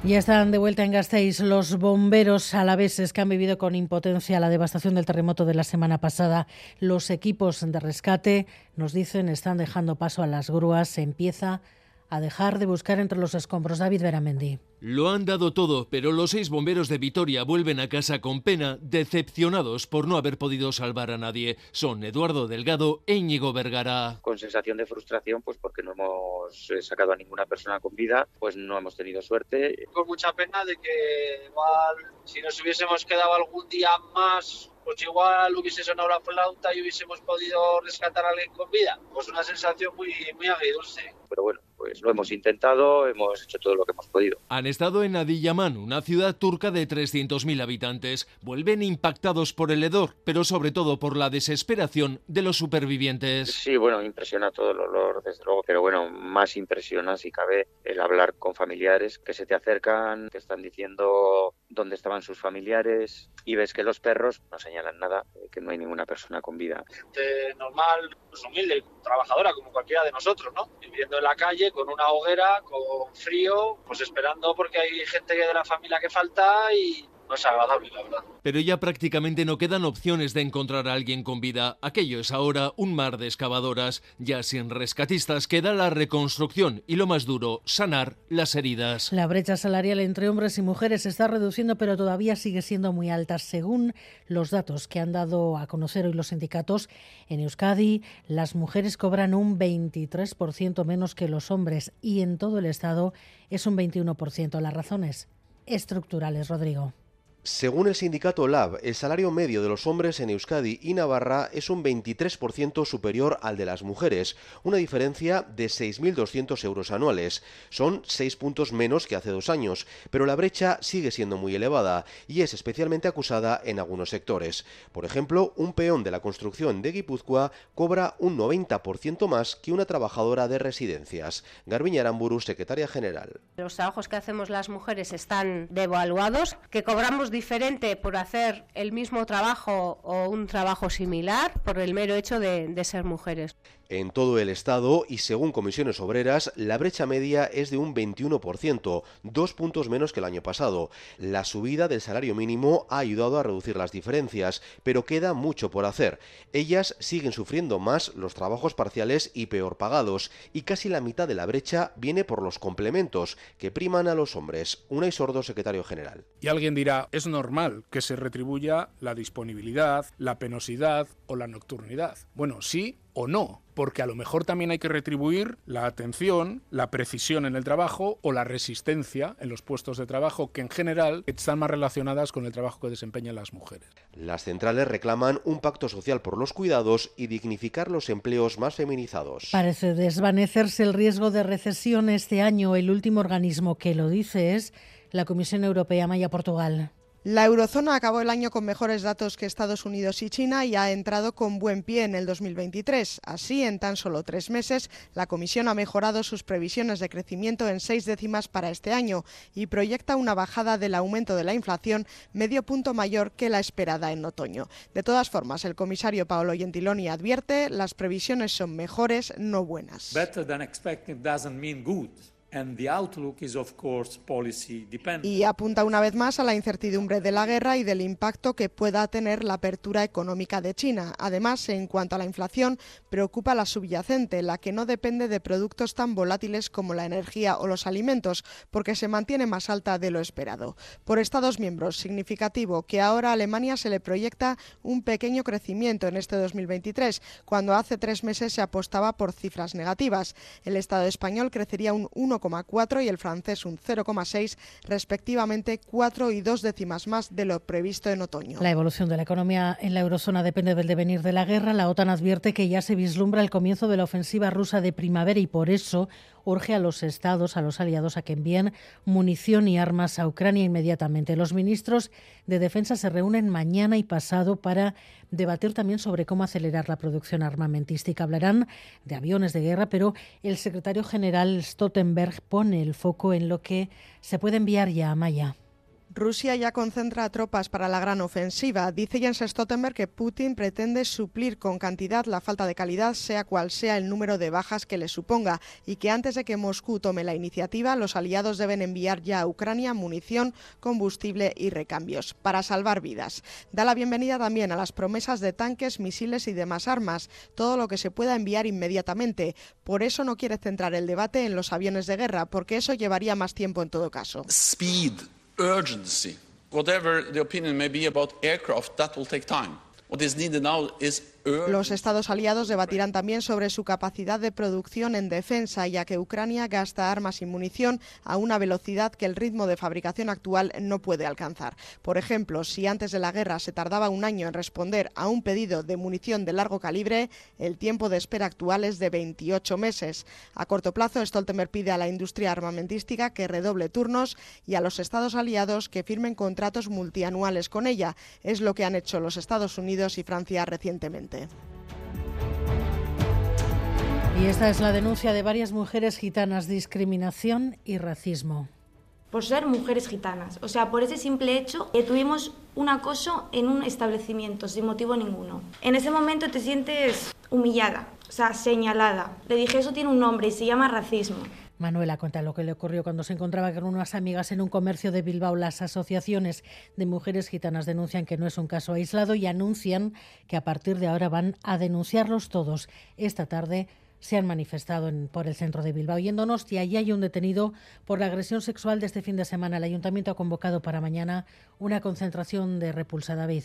Ya están de vuelta en Gasteiz los bomberos alaveses que han vivido con impotencia la devastación del terremoto de la semana pasada. Los equipos de rescate, nos dicen, están dejando paso a las grúas. Empieza a dejar de buscar entre los escombros. David Veramendi. Lo han dado todo, pero los seis bomberos de Vitoria vuelven a casa con pena, decepcionados por no haber podido salvar a nadie. Son Eduardo Delgado e Íñigo Vergara. Con sensación de frustración, pues porque no hemos eh, sacado a ninguna persona con vida, pues no hemos tenido suerte. Con mucha pena de que igual si nos hubiésemos quedado algún día más pues igual hubiese sonado la flauta y hubiésemos podido rescatar a alguien con vida. Pues una sensación muy, muy agridulce. Pero bueno, pues lo hemos intentado, hemos hecho todo lo que hemos podido. Han estado en Adiyaman, una ciudad turca de 300.000 habitantes. Vuelven impactados por el hedor, pero sobre todo por la desesperación de los supervivientes. Sí, bueno, impresiona todo el olor, desde luego, pero bueno, más impresiona si cabe el hablar con familiares que se te acercan, que están diciendo dónde estaban sus familiares y ves que los perros no señalan nada, eh, que no hay ninguna persona con vida. Gente normal, pues humilde, trabajadora como cualquiera de nosotros, ¿no? Viviendo en la calle con una hoguera, con frío, pues esperando porque hay gente de la familia que falta y no es agradable, la verdad. Pero ya prácticamente no quedan opciones de encontrar a alguien con vida. Aquello es ahora un mar de excavadoras. Ya sin rescatistas queda la reconstrucción y lo más duro, sanar las heridas. La brecha salarial entre hombres y mujeres se está reduciendo, pero todavía sigue siendo muy alta. Según los datos que han dado a conocer hoy los sindicatos, en Euskadi las mujeres cobran un 23% menos que los hombres y en todo el Estado es un 21%. Las razones estructurales, Rodrigo. Según el sindicato LAB, el salario medio de los hombres en Euskadi y Navarra es un 23% superior al de las mujeres, una diferencia de 6.200 euros anuales. Son 6 puntos menos que hace dos años, pero la brecha sigue siendo muy elevada y es especialmente acusada en algunos sectores. Por ejemplo, un peón de la construcción de Guipúzcoa cobra un 90% más que una trabajadora de residencias. Garbiña Aramburu, secretaria general. Los trabajos que hacemos las mujeres están devaluados, que cobramos diferente por hacer el mismo trabajo o un trabajo similar por el mero hecho de, ser mujeres. En todo el Estado y según comisiones obreras, la brecha media es de un 21%, dos puntos menos que el año pasado. La subida del salario mínimo ha ayudado a reducir las diferencias, pero queda mucho por hacer. Ellas siguen sufriendo más los trabajos parciales y peor pagados, y casi la mitad de la brecha viene por los complementos, que priman a los hombres. Una y sordo secretario general. Y alguien dirá, es normal que se retribuya la disponibilidad, la penosidad o la nocturnidad. Bueno, sí o no, porque a lo mejor también hay que retribuir la atención, la precisión en el trabajo o la resistencia en los puestos de trabajo que en general están más relacionadas con el trabajo que desempeñan las mujeres. Las centrales reclaman un pacto social por los cuidados y dignificar los empleos más feminizados. Parece desvanecerse el riesgo de recesión este año. El último organismo que lo dice es la Comisión Europea Maya Portugal. La eurozona acabó el año con mejores datos que Estados Unidos y China y ha entrado con buen pie en el 2023. Así, en tan solo tres meses, la Comisión ha mejorado sus previsiones de crecimiento en seis décimas para este año y proyecta una bajada del aumento de la inflación medio punto mayor que la esperada en otoño. De todas formas, el comisario Paolo Gentiloni advierte las previsiones son mejores, no buenas. Y apunta una vez más a la incertidumbre de la guerra y del impacto que pueda tener la apertura económica de China. Además, en cuanto a la inflación, preocupa la subyacente, la que no depende de productos tan volátiles como la energía o los alimentos, porque se mantiene más alta de lo esperado. Por Estados miembros, significativo que ahora a Alemania se le proyecta un pequeño crecimiento en este 2023, cuando hace tres meses se apostaba por cifras negativas. El Estado español crecería un 1, y el francés un 0,6, respectivamente 4 y 2 décimas más de lo previsto en otoño. La evolución de la economía en la eurozona depende del devenir de la guerra. La OTAN advierte que ya se vislumbra el comienzo de la ofensiva rusa de primavera y por eso urge a los estados, a los aliados, a que envíen munición y armas a Ucrania inmediatamente. Los ministros de Defensa se reúnen mañana y pasado para debatir también sobre cómo acelerar la producción armamentística. Hablarán de aviones de guerra, pero el secretario general Stoltenberg pone el foco en lo que se puede enviar ya a Maya. Rusia ya concentra tropas para la gran ofensiva. Dice Jens Stoltenberg que Putin pretende suplir con cantidad la falta de calidad, sea cual sea el número de bajas que le suponga, y que antes de que Moscú tome la iniciativa, los aliados deben enviar ya a Ucrania munición, combustible y recambios para salvar vidas. Da la bienvenida también a las promesas de tanques, misiles y demás armas, todo lo que se pueda enviar inmediatamente. Por eso no quiere centrar el debate en los aviones de guerra, porque eso llevaría más tiempo en todo caso. Speed urgency. Whatever the opinion may be about aircraft, that will take time. What is needed now is Los Estados aliados debatirán también sobre su capacidad de producción en defensa, ya que Ucrania gasta armas y munición a una velocidad que el ritmo de fabricación actual no puede alcanzar. Por ejemplo, si antes de la guerra se tardaba un año en responder a un pedido de munición de largo calibre, el tiempo de espera actual es de 28 meses. A corto plazo, Stoltenberg pide a la industria armamentística que redoble turnos y a los Estados aliados que firmen contratos multianuales con ella. Es lo que han hecho los Estados Unidos y Francia recientemente. Y esta es la denuncia de varias mujeres gitanas, discriminación y racismo. Por ser mujeres gitanas, o sea, por ese simple hecho, que tuvimos un acoso en un establecimiento sin motivo ninguno. En ese momento te sientes humillada, o sea, señalada. Le dije, eso tiene un nombre y se llama racismo. Manuela cuenta lo que le ocurrió cuando se encontraba con unas amigas en un comercio de Bilbao. Las asociaciones de mujeres gitanas denuncian que no es un caso aislado y anuncian que a partir de ahora van a denunciarlos todos. Esta tarde se han manifestado por el centro de Bilbao y en Donostia. Allí hay un detenido por la agresión sexual de este fin de semana. El ayuntamiento ha convocado para mañana una concentración de repulsa. David.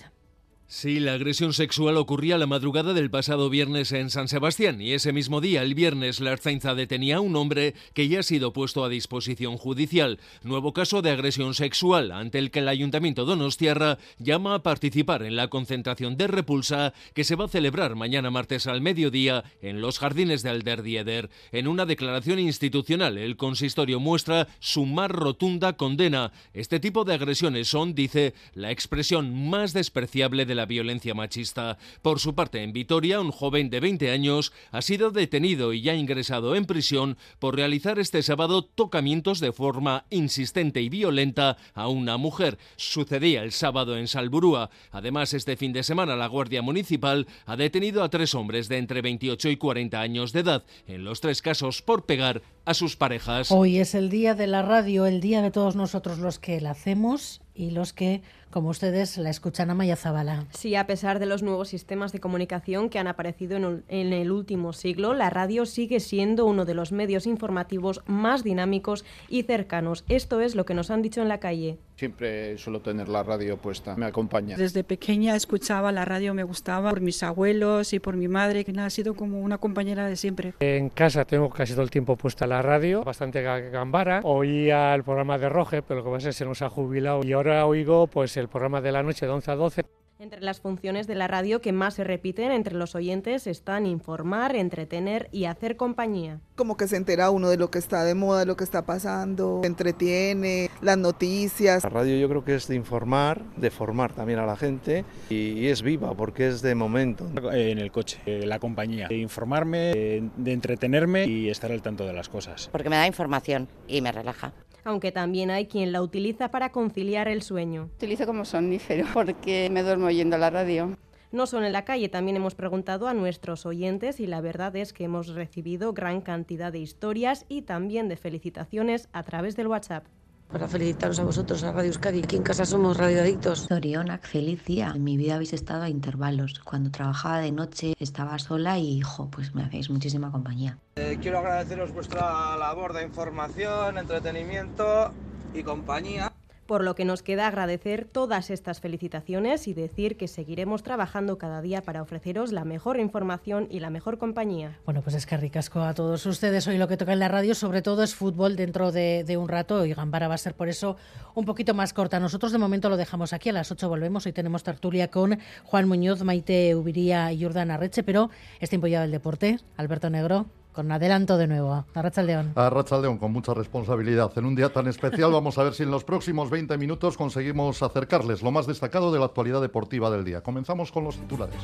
Sí, la agresión sexual ocurría la madrugada del pasado viernes en San Sebastián y ese mismo día, el viernes, la Arzainza detenía a un hombre que ya ha sido puesto a disposición judicial. Nuevo caso de agresión sexual ante el que el Ayuntamiento Donostiarra llama a participar en la concentración de repulsa que se va a celebrar mañana martes al mediodía en los jardines de Alderdieder. En una declaración institucional, el consistorio muestra su más rotunda condena. Este tipo de agresiones son, dice, la expresión más despreciable de la la violencia machista. Por su parte, en Vitoria, un joven de 20 años ha sido detenido y ya ingresado en prisión por realizar este sábado tocamientos de forma insistente y violenta a una mujer. Sucedía el sábado en Salburúa. Además, este fin de semana la Guardia Municipal ha detenido a tres hombres de entre 28 y 40 años de edad, en los tres casos por pegar a sus parejas. Hoy es el día de la radio, el día de todos nosotros los que la hacemos y los que, como ustedes, la escuchan a Maya Zabala. Sí, a pesar de los nuevos sistemas de comunicación que han aparecido en, en, el último siglo, la radio sigue siendo uno de los medios informativos más dinámicos y cercanos. Esto es lo que nos han dicho en la calle. Siempre suelo tener la radio puesta, me acompaña. Desde pequeña escuchaba la radio, me gustaba por mis abuelos y por mi madre, que ha sido como una compañera de siempre. En casa tengo casi todo el tiempo puesta la radio, bastante gambara. Oía el programa de Roge, pero lo que pasa es que se nos ha jubilado y ahora oigo pues el programa de la noche de 11 a 12. Entre las funciones de la radio que más se repiten entre los oyentes están informar, entretener y hacer compañía. Como que se entera uno de lo que está de moda, de lo que está pasando, entretiene, las noticias. La radio yo creo que es de informar, de formar también a la gente y, es viva porque es de momento. En el coche, la compañía, de informarme, de entretenerme y estar al tanto de las cosas. Porque me da información y me relaja aunque también hay quien la utiliza para conciliar el sueño. Utilizo como somnífero porque me duermo oyendo la radio. No solo en la calle, también hemos preguntado a nuestros oyentes y la verdad es que hemos recibido gran cantidad de historias y también de felicitaciones a través del WhatsApp para felicitaros a vosotros, a Radio Euskadi. Aquí en casa somos radioadictos. Zorionak, feliz día. En mi vida habéis estado a intervalos. Cuando trabajaba de noche estaba sola y, hijo, pues me hacéis muchísima compañía. Eh, quiero agradeceros vuestra labor de información, entretenimiento y compañía por lo que nos queda agradecer todas estas felicitaciones y decir que seguiremos trabajando cada día para ofreceros la mejor información y la mejor compañía. Bueno, pues es que ricasco a todos ustedes. Hoy lo que toca en la radio sobre todo es fútbol dentro de, un rato y Gambara va a ser por eso un poquito más corta. Nosotros de momento lo dejamos aquí, a las 8 volvemos. Hoy tenemos tertulia con Juan Muñoz, Maite Ubiría y Jordana Reche, pero es tiempo ya del deporte. Alberto Negro, con adelanto de nuevo. A Rachaldeón. A Rachaldeón, con mucha responsabilidad. En un día tan especial vamos a ver si en los próximos 20 minutos conseguimos acercarles lo más destacado de la actualidad deportiva del día. Comenzamos con los titulares.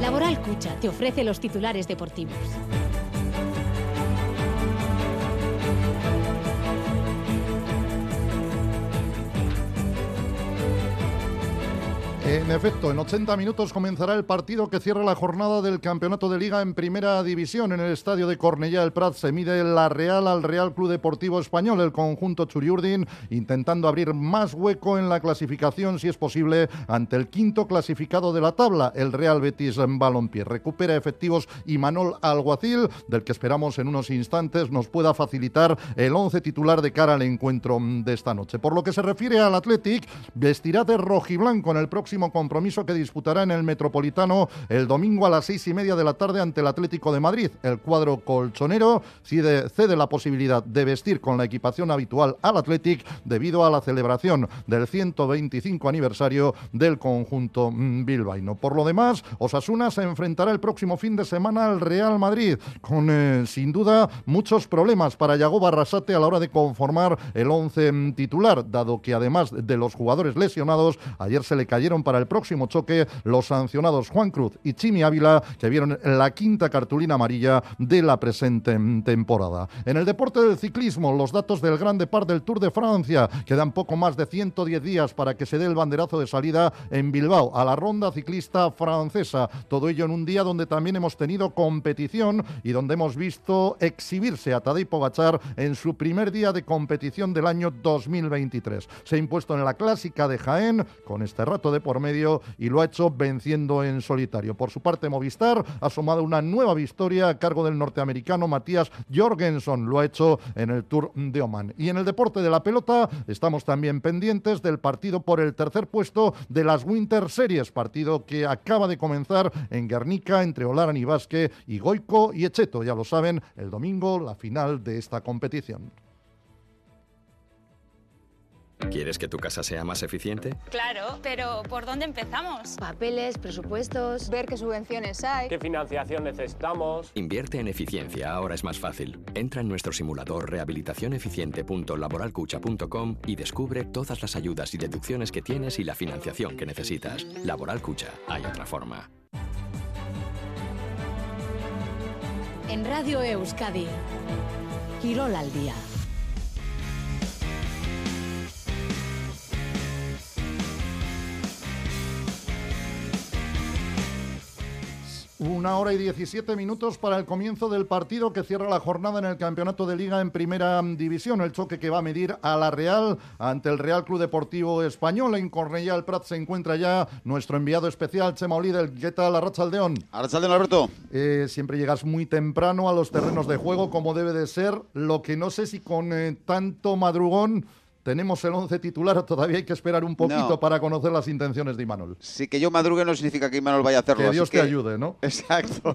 Laboral Cucha te ofrece los titulares deportivos. En efecto, en 80 minutos comenzará el partido que cierra la jornada del Campeonato de Liga en Primera División. En el estadio de Cornellá del Prat se mide la Real al Real Club Deportivo Español, el conjunto Churiurdin, intentando abrir más hueco en la clasificación, si es posible, ante el quinto clasificado de la tabla, el Real Betis en Balompié. Recupera efectivos y Manol Alguacil, del que esperamos en unos instantes nos pueda facilitar el once titular de cara al encuentro de esta noche. Por lo que se refiere al Athletic, vestirá de rojiblanco en el próximo compromiso que disputará en el Metropolitano el domingo a las seis y media de la tarde ante el Atlético de Madrid. El cuadro colchonero cede, la posibilidad de vestir con la equipación habitual al Athletic debido a la celebración del 125 aniversario del conjunto bilbaíno. Por lo demás, Osasuna se enfrentará el próximo fin de semana al Real Madrid con eh, sin duda muchos problemas para Yago Barrasate a la hora de conformar el once titular, dado que además de los jugadores lesionados, ayer se le cayeron para el próximo choque los sancionados Juan Cruz y Chimi Ávila, que vieron la quinta cartulina amarilla de la presente temporada. En el deporte del ciclismo, los datos del Grande Par del Tour de Francia quedan poco más de 110 días para que se dé el banderazo de salida en Bilbao a la ronda ciclista francesa. Todo ello en un día donde también hemos tenido competición y donde hemos visto exhibirse a Tadej Pogacar en su primer día de competición del año 2023. Se ha impuesto en la clásica de Jaén con este rato de por medio y lo ha hecho venciendo en solitario. Por su parte, Movistar ha sumado una nueva victoria a cargo del norteamericano Matías Jorgensen. Lo ha hecho en el Tour de Oman. Y en el deporte de la pelota estamos también pendientes del partido por el tercer puesto de las Winter Series, partido que acaba de comenzar en Guernica entre Olaran y Vasque y Goico y Echeto. Ya lo saben, el domingo la final de esta competición. ¿Quieres que tu casa sea más eficiente? Claro, pero ¿por dónde empezamos? Papeles, presupuestos, ver qué subvenciones hay, qué financiación necesitamos. Invierte en eficiencia, ahora es más fácil. Entra en nuestro simulador rehabilitacioneficiente.laboralcucha.com y descubre todas las ayudas y deducciones que tienes y la financiación que necesitas. Laboral Cucha, hay otra forma. En Radio Euskadi, Quirol al día. Una hora y 17 minutos para el comienzo del partido que cierra la jornada en el campeonato de liga en primera división. El choque que va a medir a la Real ante el Real Club Deportivo Español. En Cornellá el Prat se encuentra ya nuestro enviado especial, Chema Olidel. ¿Qué tal, Arrachaldeón? Arrachaldeón, Alberto. Eh, siempre llegas muy temprano a los terrenos de juego, como debe de ser. Lo que no sé si con eh, tanto madrugón tenemos el 11 titular, todavía hay que esperar un poquito para conocer las intenciones de Imanol. Sí, que yo madrugue no significa que Imanol vaya a hacerlo. Que Dios te ayude, ¿no? Exacto.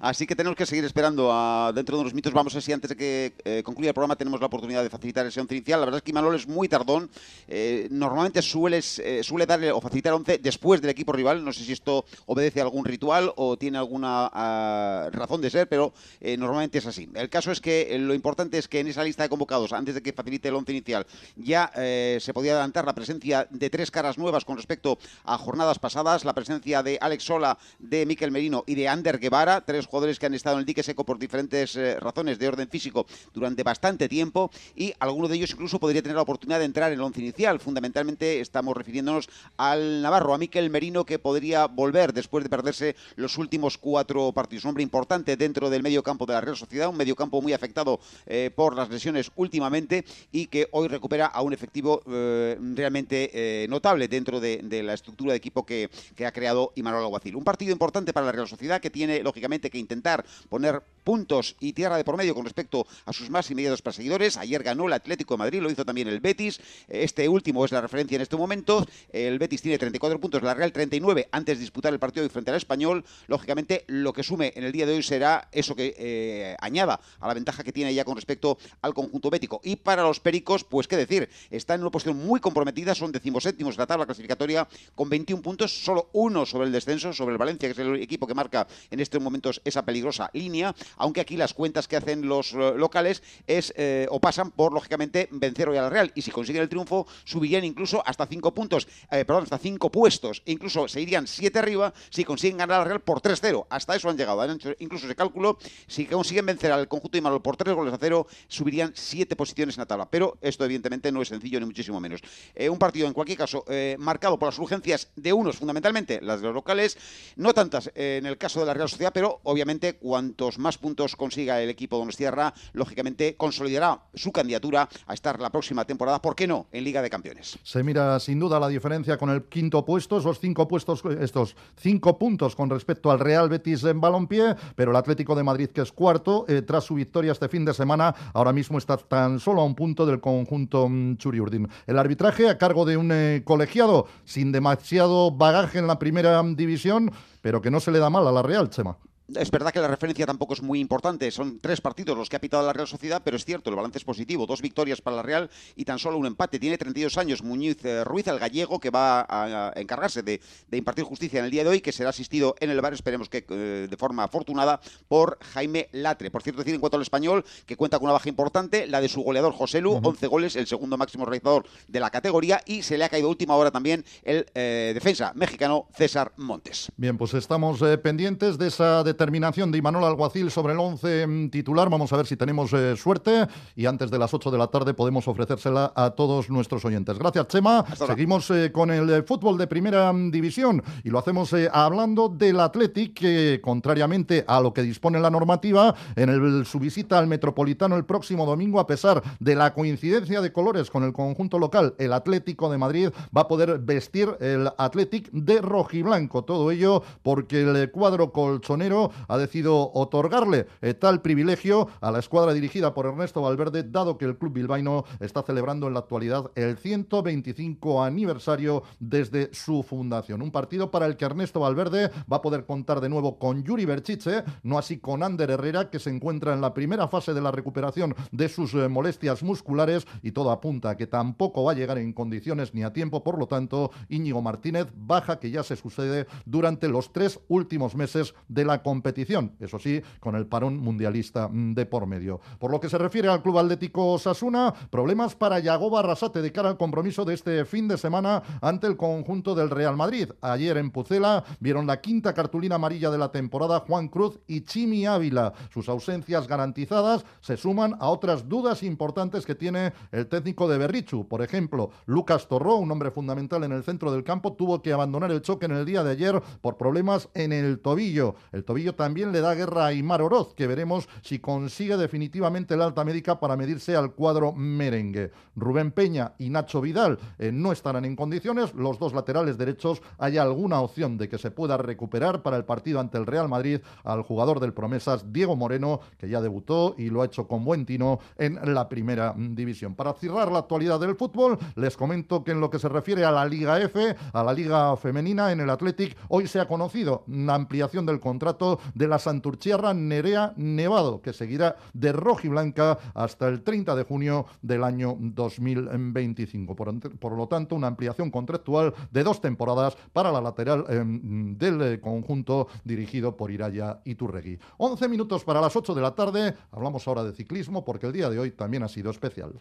así que tenemos que seguir esperando. A, dentro de unos minutos vamos a ver si antes de que eh, concluya el programa tenemos la oportunidad de facilitar ese 11 inicial. La verdad es que Imanol es muy tardón. Eh, normalmente suele, eh, suele darle o facilitar 11 después del equipo rival. No sé si esto obedece a algún ritual o tiene alguna ah, razón de ser, pero normalmente es así. El caso es que lo importante es que en esa lista de convocados, antes de que facilite el 11 inicial, ya eh, se podía adelantar la presencia de tres caras nuevas con respecto a jornadas pasadas, la presencia de Alex Sola, de Miquel Merino y de Ander Guevara, tres jugadores que han estado en el dique seco por diferentes eh, razones de orden físico durante bastante tiempo y alguno de ellos incluso podría tener la oportunidad de entrar en el once inicial. Fundamentalmente estamos refiriéndonos al Navarro, a Miquel Merino, que podría volver después de perderse los últimos cuatro partidos. Un hombre importante dentro del medio campo de la Real Sociedad, un medio campo muy afectado eh, por las lesiones últimamente y que hoy recupera a un efectivo eh, realmente eh, notable dentro de, la estructura de equipo que, ha creado Imanol Aguacil. Un partido importante para la Real Sociedad que tiene, lógicamente, que intentar poner puntos y tierra de por medio con respecto a sus más inmediatos perseguidores. Ayer ganó el Atlético de Madrid, lo hizo también el Betis. Este último es la referencia en este momento. El Betis tiene 34 puntos, la Real 39 antes de disputar el partido frente al Español. Lógicamente, lo que sume en el día de hoy será eso que eh, añada a la ventaja que tiene ya con respecto al conjunto bético. Y para los pericos, pues qué decir, está en una posición muy comprometida, son decimoséptimos en la tabla clasificatoria con 21 puntos, solo uno sobre el descenso, sobre el Valencia, que es el equipo que marca en estos momentos esa peligrosa línea, aunque aquí las cuentas que hacen los eh, locales es eh, o pasan por, lógicamente, vencer hoy a la Real, y si consiguen el triunfo, subirían incluso hasta 5 puntos, eh, perdón, hasta 5 puestos, e incluso se irían 7 arriba si consiguen ganar a la Real por 3-0, hasta eso han llegado, han hecho incluso ese cálculo, si consiguen vencer al conjunto de Manol por 3 goles a 0, subirían 7 posiciones en la tabla, pero esto evidentemente no es sencillo ni muchísimo menos. Eh, un partido, en cualquier caso, eh, marcado por las urgencias de unos, fundamentalmente las de los locales, no tantas eh, en el caso de la Real Sociedad, pero obviamente cuantos más puntos consiga el equipo Donostierra, lógicamente consolidará su candidatura a estar la próxima temporada, ¿por qué no?, en Liga de Campeones. Se mira sin duda la diferencia con el quinto puesto, esos cinco puestos, estos cinco puntos con respecto al Real Betis en balompié, pero el Atlético de Madrid, que es cuarto, tras su victoria este fin de semana, ahora mismo está tan solo a un punto del conjunto Churiurdin. El arbitraje a cargo de un eh, colegiado sin demasiado bagaje en la primera división, pero que no se le da mal a la Real, Chema. Es verdad que la referencia tampoco es muy importante. Son tres partidos los que ha pitado la Real Sociedad, pero es cierto, el balance es positivo. Dos victorias para la Real y tan solo un empate. Tiene 32 años Muñiz eh, Ruiz, el gallego, que va a, encargarse de, impartir justicia en el día de hoy, que será asistido en el bar, esperemos que eh, de forma afortunada, por Jaime Latre. Por cierto, decir en cuanto al español, que cuenta con una baja importante, la de su goleador José Lu, 11 goles, el segundo máximo realizador de la categoría, y se le ha caído última hora también el eh, defensa mexicano César Montes. Bien, pues estamos pendientes de esa determinación de Imanol Alguacil sobre el 11 mm, titular. Vamos a ver si tenemos eh, suerte y antes de las 8 de la tarde podemos ofrecérsela a todos nuestros oyentes. Gracias, Chema. Seguimos eh, con el eh, fútbol de primera mm, división y lo hacemos hablando del Athletic, que contrariamente a lo que dispone la normativa, en el, su visita al Metropolitano el próximo domingo, a pesar de la coincidencia de colores con el conjunto local, el Atlético de Madrid va a poder vestir el Athletic de rojiblanco. Todo ello porque el cuadro colchonero ha decidido otorgarle eh, tal privilegio a la escuadra dirigida por Ernesto Valverde, dado que el club bilbaíno está celebrando en la actualidad el 125 aniversario desde su fundación. Un partido para el que Ernesto Valverde va a poder contar de nuevo con Yuri Berchiche, no así con Ander Herrera, que se encuentra en la primera fase de la recuperación de sus eh, molestias musculares y todo apunta a que tampoco va a llegar en condiciones ni a tiempo, por lo tanto, Íñigo Martínez baja que ya se sucede durante los tres últimos meses de la competición, eso sí, con el parón mundialista mm, de por medio. Por lo que se refiere al Club Atlético Sasuna, problemas para Yagoba Arrasate de cara al compromiso de este fin de semana ante el conjunto del Real Madrid. Ayer en Pucela vieron la quinta cartulina amarilla de la temporada Juan Cruz y Chimi Ávila. Sus ausencias garantizadas se suman a otras dudas importantes que tiene el técnico de Berrichu. Por ejemplo, Lucas Torró, un hombre fundamental en el centro del campo, tuvo que abandonar el choque en el día de ayer por problemas en el tobillo. El tobillo también le da guerra a Aymar Oroz, que veremos si consigue definitivamente la alta médica para medirse al cuadro merengue. Rubén Peña y Nacho Vidal eh, no estarán en condiciones. Los dos laterales derechos hay alguna opción de que se pueda recuperar para el partido ante el Real Madrid al jugador del Promesas, Diego Moreno, que ya debutó y lo ha hecho con buen tino en la primera división. Para cerrar la actualidad del fútbol, les comento que en lo que se refiere a la Liga F, a la Liga Femenina, en el Athletic, hoy se ha conocido una ampliación del contrato de la Santurchiarra Nerea Nevado, que seguirá de rojo y blanca hasta el 30 de junio del año 2025. Por, lo tanto, una ampliación contractual de dos temporadas para la lateral em, del eh, conjunto dirigido por Iraya Iturregui. 11 minutos para las 8 de la tarde. Hablamos ahora de ciclismo porque el día de hoy también ha sido especial.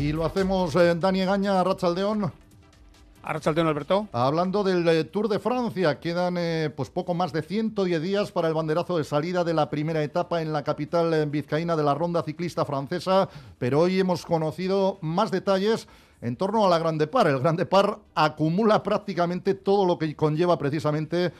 Y lo hacemos, eh, Dani Gaña, Rachaldeón. Arrachaldeón, Alberto. Hablando del eh, Tour de Francia, quedan eh, pues poco más de 110 días para el banderazo de salida de la primera etapa en la capital vizcaína de la ronda ciclista francesa, pero hoy hemos conocido más detalles en torno a la Grande Par. El Grande Par acumula prácticamente todo lo que conlleva precisamente,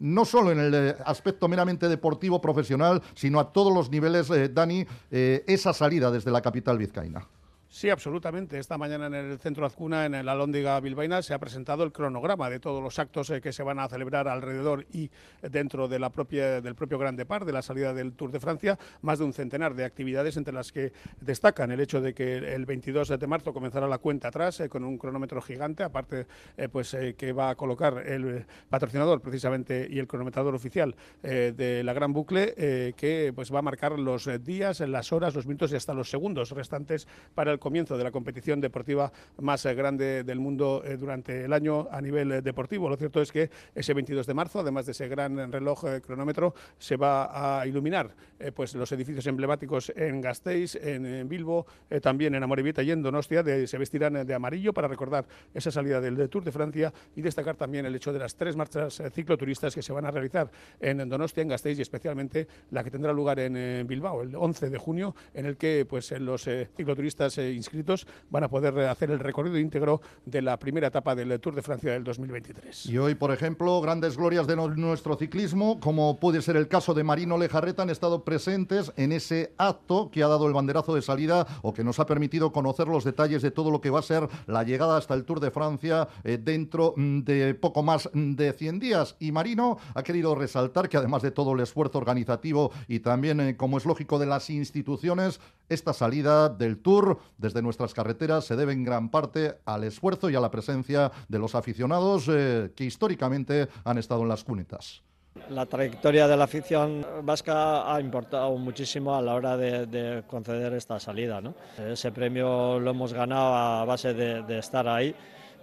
no solo en el aspecto meramente deportivo profesional, sino a todos los niveles, Dani, esa salida desde la capital vizcaína. Sí, absolutamente. Esta mañana en el centro Azcuna, en la Lóndiga Bilbaína, se ha presentado el cronograma de todos los actos eh, que se van a celebrar alrededor y dentro de la propia, del propio Grande Par, de la salida del Tour de Francia. Más de un centenar de actividades entre las que destacan el hecho de que el 22 de marzo comenzará la cuenta atrás eh, con un cronómetro gigante, aparte eh, pues que va a colocar el patrocinador precisamente y el cronometrador oficial de la Gran Bucle, que pues va a marcar los días, las horas, los minutos y hasta los segundos restantes para el comienzo de la competición deportiva más eh, grande del mundo eh, durante el año a nivel eh, deportivo. Lo cierto es que ese 22 de marzo, además de ese gran reloj cronómetro, se va a iluminar pues los edificios emblemáticos en Gasteiz, en, Bilbo, también en Amorebieta y en Donostia, se vestirán de amarillo para recordar esa salida del, Tour de Francia y destacar también el hecho de las tres marchas cicloturistas que se van a realizar en Donostia, en Gasteiz y especialmente la que tendrá lugar en Bilbao el 11 de junio, en el que pues los cicloturistas inscritos van a poder hacer el recorrido íntegro de la primera etapa del Tour de Francia del 2023. Y hoy, por ejemplo, grandes glorias de nuestro ciclismo, como puede ser el caso de Marino Lejarreta, han estado presentes en ese acto que ha dado el banderazo de salida o que nos ha permitido conocer los detalles de todo lo que va a ser la llegada hasta el Tour de Francia eh, dentro mm, de poco más de 100 días. Y Marino ha querido resaltar que además de todo el esfuerzo organizativo y también, eh, como es lógico, de las instituciones, esta salida del Tour desde nuestras carreteras se debe en gran parte al esfuerzo y a la presencia de los aficionados eh, que históricamente han estado en las cunetas. La trayectoria de la afición vasca ha importado muchísimo a la hora de, conceder esta salida. Ese premio lo hemos ganado a base de, estar ahí,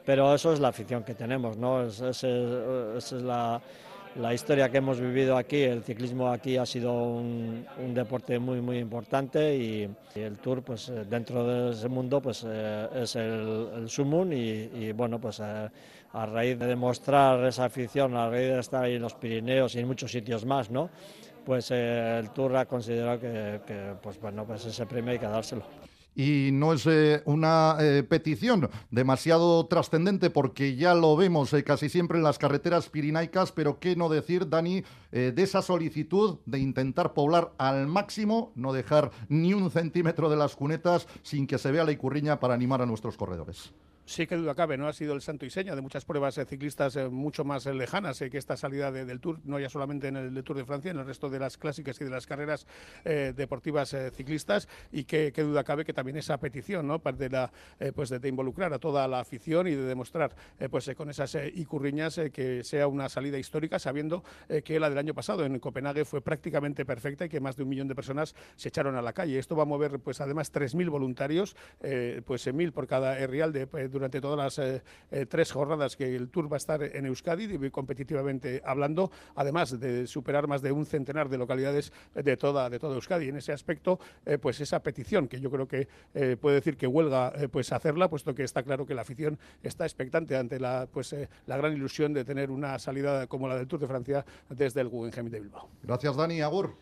pero eso es la afición que tenemos, ¿no? esa es la, la historia que hemos vivido aquí, el ciclismo aquí ha sido un, deporte muy muy importante y, el Tour pues eh, dentro de ese mundo pues eh, es el, el sumum y, bueno pues eh, a raíz de demostrar esa afición, a raíz de estar ahí en los Pirineos y en muchos sitios más, ¿no? pues el Tour ha considerado que, que pues bueno pues ese premio hay que dárselo. Y no es eh, una eh, petición demasiado trascendente porque ya lo vemos eh, casi siempre en las carreteras pirinaicas, pero qué no decir, Dani, de esa solicitud de intentar poblar al máximo, no dejar ni un centímetro de las cunetas sin que se vea la icurriña para animar a nuestros corredores. Sí, que duda cabe, ¿no? Ha sido el santo y seña de muchas pruebas eh, ciclistas eh, mucho más eh, lejanas que esta salida del Tour, no ya solamente en el Tour de Francia, en el resto de las clásicas y de las carreras deportivas ciclistas, y que, duda cabe que también esa petición, ¿no? De, la, pues de, involucrar a toda la afición y de demostrar, pues con esas icurriñas, que sea una salida histórica, sabiendo que la del año pasado en Copenhague fue prácticamente perfecta y que más de un millón de personas se echaron a la calle. Esto va a mover, pues además, 3.000 voluntarios, pues 1.000 por cada real de durante todas las eh, eh, tres jornadas que el Tour va a estar en Euskadi, competitivamente hablando, además de superar más de un centenar de localidades de toda, de toda Euskadi. En ese aspecto, eh, pues esa petición, que yo creo que puede decir que huelga pues hacerla, puesto que está claro que la afición está expectante ante la, pues, la gran ilusión de tener una salida como la del Tour de Francia desde el Guggenheim de Bilbao. Gracias, Dani. Agur.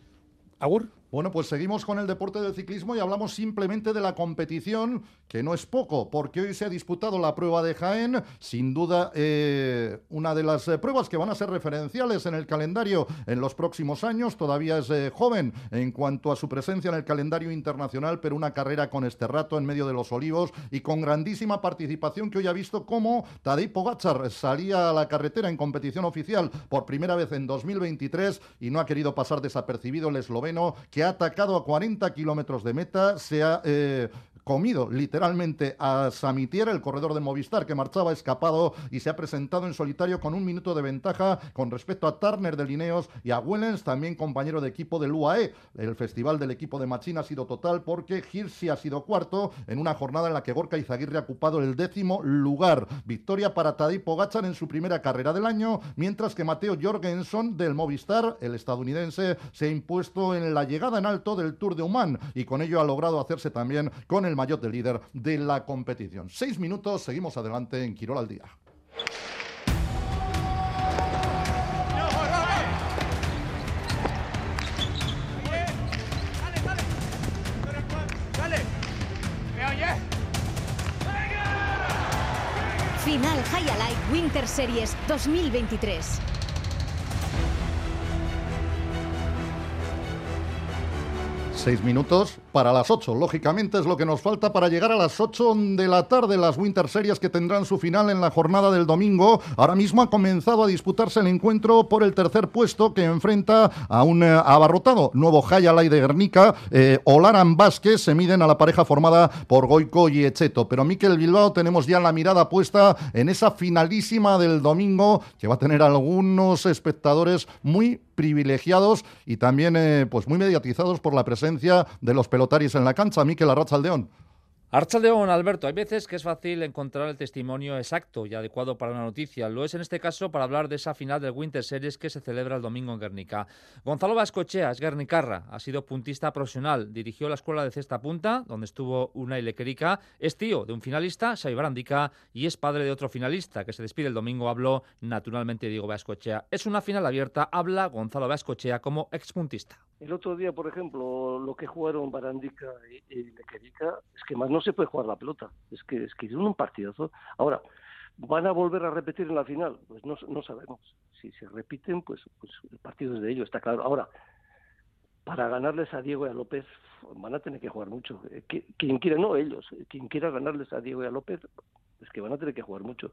Agur. Bueno, pues seguimos con el deporte del ciclismo y hablamos simplemente de la competición, que no es poco, porque hoy se ha disputado la prueba de Jaén, sin duda eh, una de las eh, pruebas que van a ser referenciales en el calendario en los próximos años. Todavía es eh, joven en cuanto a su presencia en el calendario internacional, pero una carrera con este rato en medio de los olivos y con grandísima participación que hoy ha visto cómo Tadej Pogacar salía a la carretera en competición oficial por primera vez en 2023 y no ha querido pasar desapercibido el esloveno que ha atacado a 40 kilómetros de meta, se ha eh, comido literalmente a Samitier, el corredor de Movistar que marchaba escapado y se ha presentado en solitario con un minuto de ventaja con respecto a Turner de Lineos y a Wellens, también compañero de equipo del UAE. El festival del equipo de Machín ha sido total porque Hirsi ha sido cuarto en una jornada en la que Gorka Izaguirre ha ocupado el décimo lugar. Victoria para Tadej Pogacar en su primera carrera del año, mientras que Mateo Jorgensen del Movistar, el estadounidense, se ha impuesto en la llegada en alto del Tour de Oman y con ello ha logrado hacerse también con el maillot de líder de la competición. Seis minutos, seguimos adelante en Quirol al día. Final High Alive Winter Series 2023. Seis minutos para las ocho. Lógicamente es lo que nos falta para llegar a las ocho de la tarde. Las Winter Series que tendrán su final en la jornada del domingo. Ahora mismo ha comenzado a disputarse el encuentro por el tercer puesto que enfrenta a un eh, abarrotado nuevo Hayalay de Guernica. Eh, Olaran Vázquez se miden a la pareja formada por Goico y Echeto. Pero Miquel Bilbao tenemos ya la mirada puesta en esa finalísima del domingo que va a tener algunos espectadores muy privilegiados y también eh, pues muy mediatizados por la presencia de los pelotaris en la cancha. Miquel Arrachaldeón. Archaldeón, Alberto, hay veces que es fácil encontrar el testimonio exacto y adecuado para una noticia. Lo es en este caso para hablar de esa final del Winter Series que se celebra el domingo en Guernica. Gonzalo Vascochea es guernicarra, ha sido puntista profesional, dirigió la escuela de cesta punta, donde estuvo una Lequerica, es tío de un finalista, Sai Barandica, y es padre de otro finalista que se despide el domingo. Habló naturalmente Diego Vascochea. Es una final abierta, habla Gonzalo Vascochea como expuntista. El otro día, por ejemplo, lo que jugaron Barandica y, Lequerica, es que más no se puede jugar la pelota. Es que es que un partidazo. Ahora, ¿van a volver a repetir en la final? Pues no, no sabemos. Si se repiten, pues, pues el partido es de ellos, está claro. Ahora, para ganarles a Diego y a López van a tener que jugar mucho. Eh, quien quiera, no ellos, quien quiera ganarles a Diego y a López, es que van a tener que jugar mucho.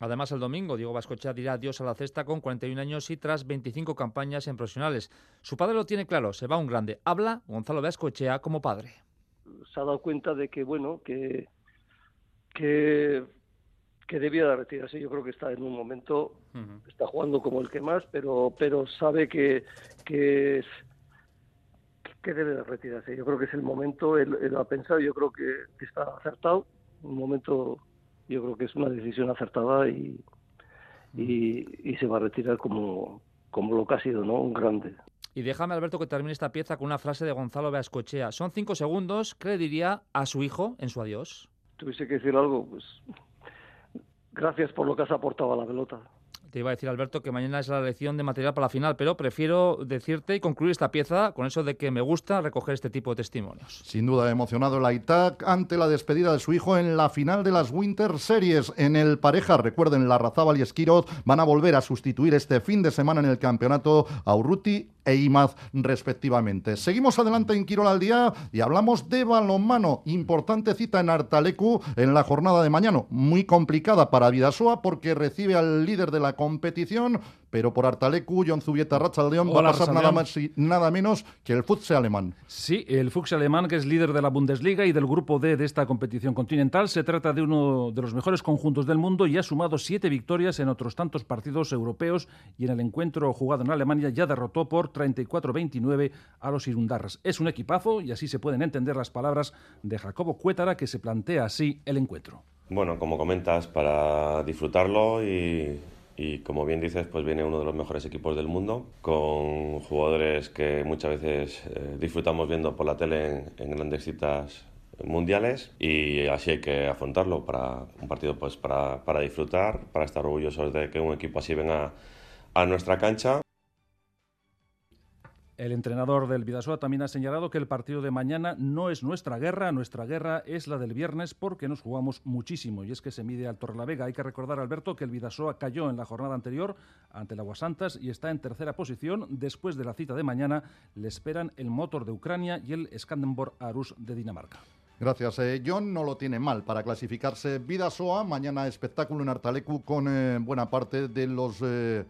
Además, el domingo, Diego Vascocha dirá adiós a la cesta con 41 años y tras 25 campañas en profesionales. Su padre lo tiene claro, se va un grande. Habla Gonzalo Vascochea como padre. Se ha dado cuenta de que, bueno, que, que, que debía de retirarse. Yo creo que está en un momento, está jugando como el que más, pero, pero sabe que, que, que debe de retirarse. Yo creo que es el momento, él, lo ha pensado, yo creo que, que está acertado, un momento yo creo que es una decisión acertada y, y, se va a retirar como, como lo que ha sido, ¿no? Un grande. Y déjame, Alberto, que termine esta pieza con una frase de Gonzalo Beascochea. Son cinco segundos. ¿Qué le diría a su hijo en su adiós? Tuviese que decir algo, pues gracias por lo que has aportado a la pelota. Te iba a decir, Alberto, que mañana es la elección de material para la final, pero prefiero decirte y concluir esta pieza con eso de que me gusta recoger este tipo de testimonios. Sin duda, emocionado el AITAC ante la despedida de su hijo en la final de las Winter Series. En el pareja, recuerden, la Razábal y Esquiroz van a volver a sustituir este fin de semana en el campeonato a Urruti e Imaz, respectivamente. Seguimos adelante en Quirol al día y hablamos de balonmano. Importante cita en Artalecu en la jornada de mañana. Muy complicada para Vidasoa porque recibe al líder de la competición, pero por Artalecu, John Zubieta León va a pasar nada más y nada menos que el Futsal alemán. Sí, el Futsal alemán que es líder de la Bundesliga y del grupo D de esta competición continental. Se trata de uno de los mejores conjuntos del mundo y ha sumado siete victorias en otros tantos partidos europeos y en el encuentro jugado en Alemania ya derrotó por 34-29 a los Irundarras. Es un equipazo y así se pueden entender las palabras de Jacobo Cuétara que se plantea así el encuentro. Bueno, como comentas, para disfrutarlo y, como bien dices, pues viene uno de los mejores equipos del mundo, con jugadores que muchas veces eh, disfrutamos viendo por la tele en, grandes citas mundiales. Y así hay que afrontarlo para un partido pues para, para disfrutar, para estar orgullosos de que un equipo así venga a nuestra cancha el entrenador del Vidasoa también ha señalado que el partido de mañana no es nuestra guerra, nuestra guerra es la del viernes porque nos jugamos muchísimo y es que se mide al Torrelavega. Hay que recordar, Alberto, que el Vidasoa cayó en la jornada anterior ante el Aguasantas y está en tercera posición. Después de la cita de mañana le esperan el Motor de Ucrania y el Skandenborg Arus de Dinamarca. Gracias. Eh, John no lo tiene mal para clasificarse Vidasoa. Mañana espectáculo en Artalecu con eh, buena parte de los... Eh,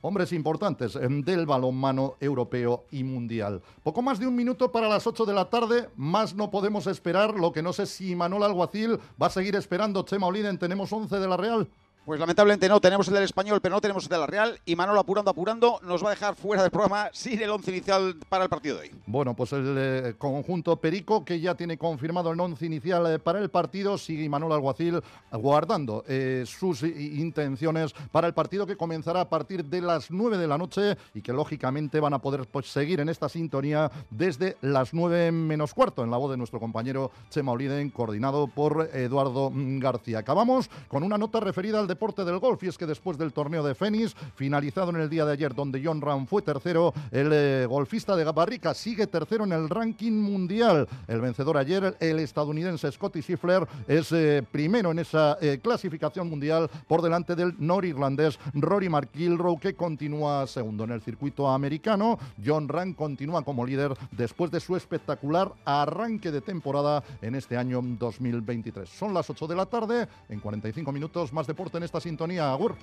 hombres importantes em, del balonmano europeo y mundial. Poco más de un minuto para las 8 de la tarde, más no podemos esperar, lo que no sé si Manuel Alguacil va a seguir esperando. Chema Oliden, tenemos 11 de la Real. Pues lamentablemente no, tenemos el del español, pero no tenemos el de la Real. Y Manolo apurando, apurando, nos va a dejar fuera del programa sin el once inicial para el partido de hoy. Bueno, pues el eh, conjunto Perico, que ya tiene confirmado el once inicial eh, para el partido, sigue Manolo Alguacil guardando eh, sus intenciones para el partido que comenzará a partir de las 9 de la noche y que lógicamente van a poder pues, seguir en esta sintonía desde las 9 menos cuarto, en la voz de nuestro compañero Chema Oliden, coordinado por Eduardo García. Acabamos con una nota referida al deporte del golf. Y es que después del torneo de Fénix, finalizado en el día de ayer, donde John Ram fue tercero, el eh, golfista de Barrica sigue tercero en el ranking mundial. El vencedor ayer, el estadounidense Scotty Scheffler, es eh, primero en esa eh, clasificación mundial por delante del norirlandés Rory McIlroy, que continúa segundo en el circuito americano. John Ram continúa como líder después de su espectacular arranque de temporada en este año 2023. Son las 8 de la tarde, en 45 minutos más deporte en esta sintonía. Agur.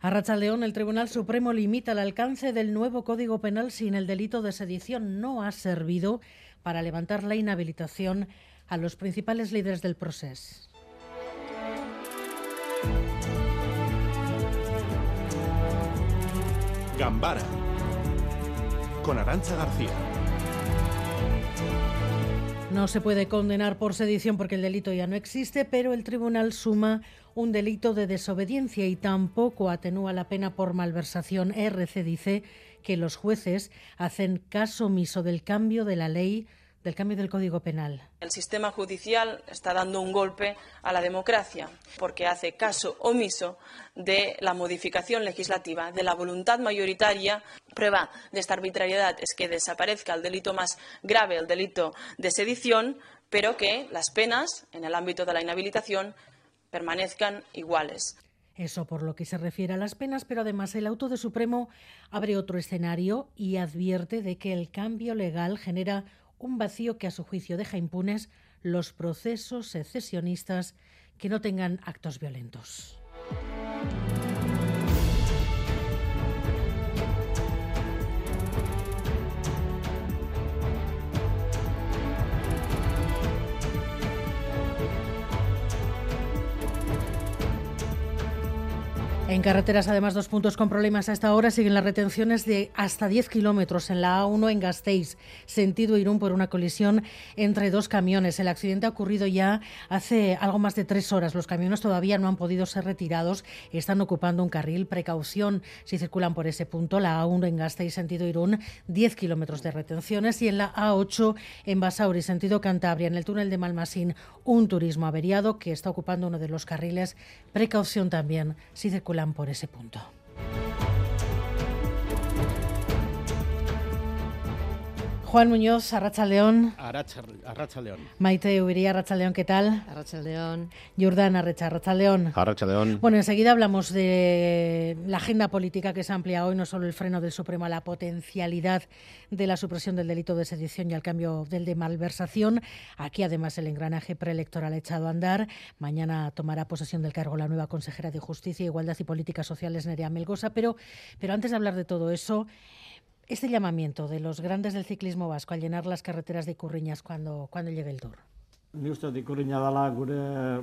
A León, el Tribunal Supremo limita el alcance del nuevo Código Penal sin el delito de sedición. No ha servido para levantar la inhabilitación a los principales líderes del proceso. Gambara con Arancha García. No se puede condenar por sedición porque el delito ya no existe, pero el tribunal suma un delito de desobediencia y tampoco atenúa la pena por malversación. RC dice que los jueces hacen caso omiso del cambio de la ley del cambio del Código Penal. El sistema judicial está dando un golpe a la democracia porque hace caso omiso de la modificación legislativa, de la voluntad mayoritaria. Prueba de esta arbitrariedad es que desaparezca el delito más grave, el delito de sedición, pero que las penas en el ámbito de la inhabilitación permanezcan iguales. Eso por lo que se refiere a las penas, pero además el auto de Supremo abre otro escenario y advierte de que el cambio legal genera un vacío que a su juicio deja impunes los procesos secesionistas que no tengan actos violentos. En carreteras, además, dos puntos con problemas a esta hora. Siguen las retenciones de hasta 10 kilómetros en la A1 en Gasteiz, sentido Irún, por una colisión entre dos camiones. El accidente ha ocurrido ya hace algo más de tres horas. Los camiones todavía no han podido ser retirados. Están ocupando un carril. Precaución si circulan por ese punto. La A1 en Gasteiz, sentido Irún, 10 kilómetros de retenciones. Y en la A8 en Basauri, sentido Cantabria, en el túnel de Malmasín, un turismo averiado que está ocupando uno de los carriles. Precaución también si circulan por ese punto. Juan Muñoz, Arracha León. Arracha León. Maite Ubiría, Arracha León, ¿qué tal? Arracha León. Jordán Arracha, Arracha León. Arracha León. Bueno, enseguida hablamos de la agenda política que se amplía hoy, no solo el freno del Supremo a la potencialidad de la supresión del delito de sedición y al cambio del de malversación. Aquí además el engranaje preelectoral echado a andar. Mañana tomará posesión del cargo la nueva consejera de Justicia, Igualdad y Políticas Sociales, Nerea Melgosa. Pero, pero antes de hablar de todo eso, este llamamiento de los grandes del ciclismo vasco a llenar las carreteras de Curriñas cuando, cuando llegue el Tour? Ni uste dut ikurriña dela gure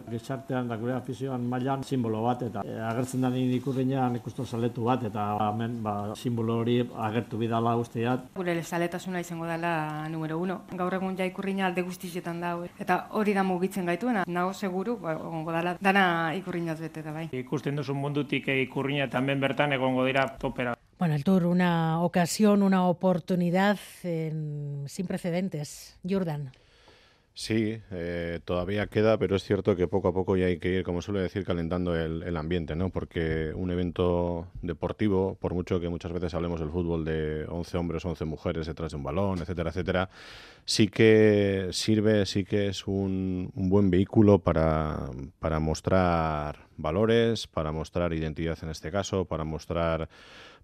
gizartean da gure afizioan mailan simbolo bat eta e, agertzen da nire ikurriñan ikusten saletu bat eta hemen ba, simbolo hori agertu bidala usteat. Gure saletasuna izango dela numero uno. Gaur egun ja ikurriña alde guztietan da eta hori da mugitzen gaituena. Nago seguru ba, egongo dela dana ikurriñaz bete da bai. Ikusten duzu mundutik ikurriña eta hemen bertan egongo dira topera. Bueno, el Tour, una ocasión, una oportunidad en, sin precedentes. Jordan. Sí, eh, todavía queda, pero es cierto que poco a poco ya hay que ir, como suele decir, calentando el, el, ambiente, ¿no? Porque un evento deportivo, por mucho que muchas veces hablemos del fútbol de 11 hombres, 11 mujeres detrás de un balón, etcétera, etcétera, sí que sirve, sí que es un, un buen vehículo para, para mostrar valores, para mostrar identidad en este caso, para mostrar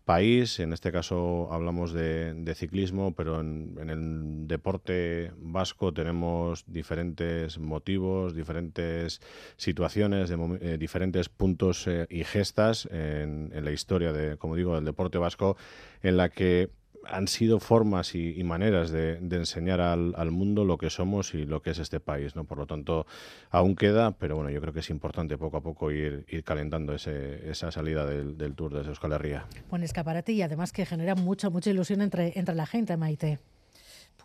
país. En este caso hablamos de, ciclismo, pero en, en, el deporte vasco tenemos diferentes motivos, diferentes situaciones, eh, diferentes puntos eh, y gestas en, en, la historia de, como digo, del deporte vasco, en la que han sido formas y, maneras de, enseñar al, mundo lo que somos y lo que es este país, ¿no? Por lo tanto, aún queda, pero bueno, yo creo que es importante poco a poco ir, calentando ese, esa salida del, del, Tour desde Euskal Herria. Buen escaparate y además que genera mucha, mucha ilusión entre, entre la gente, Maite.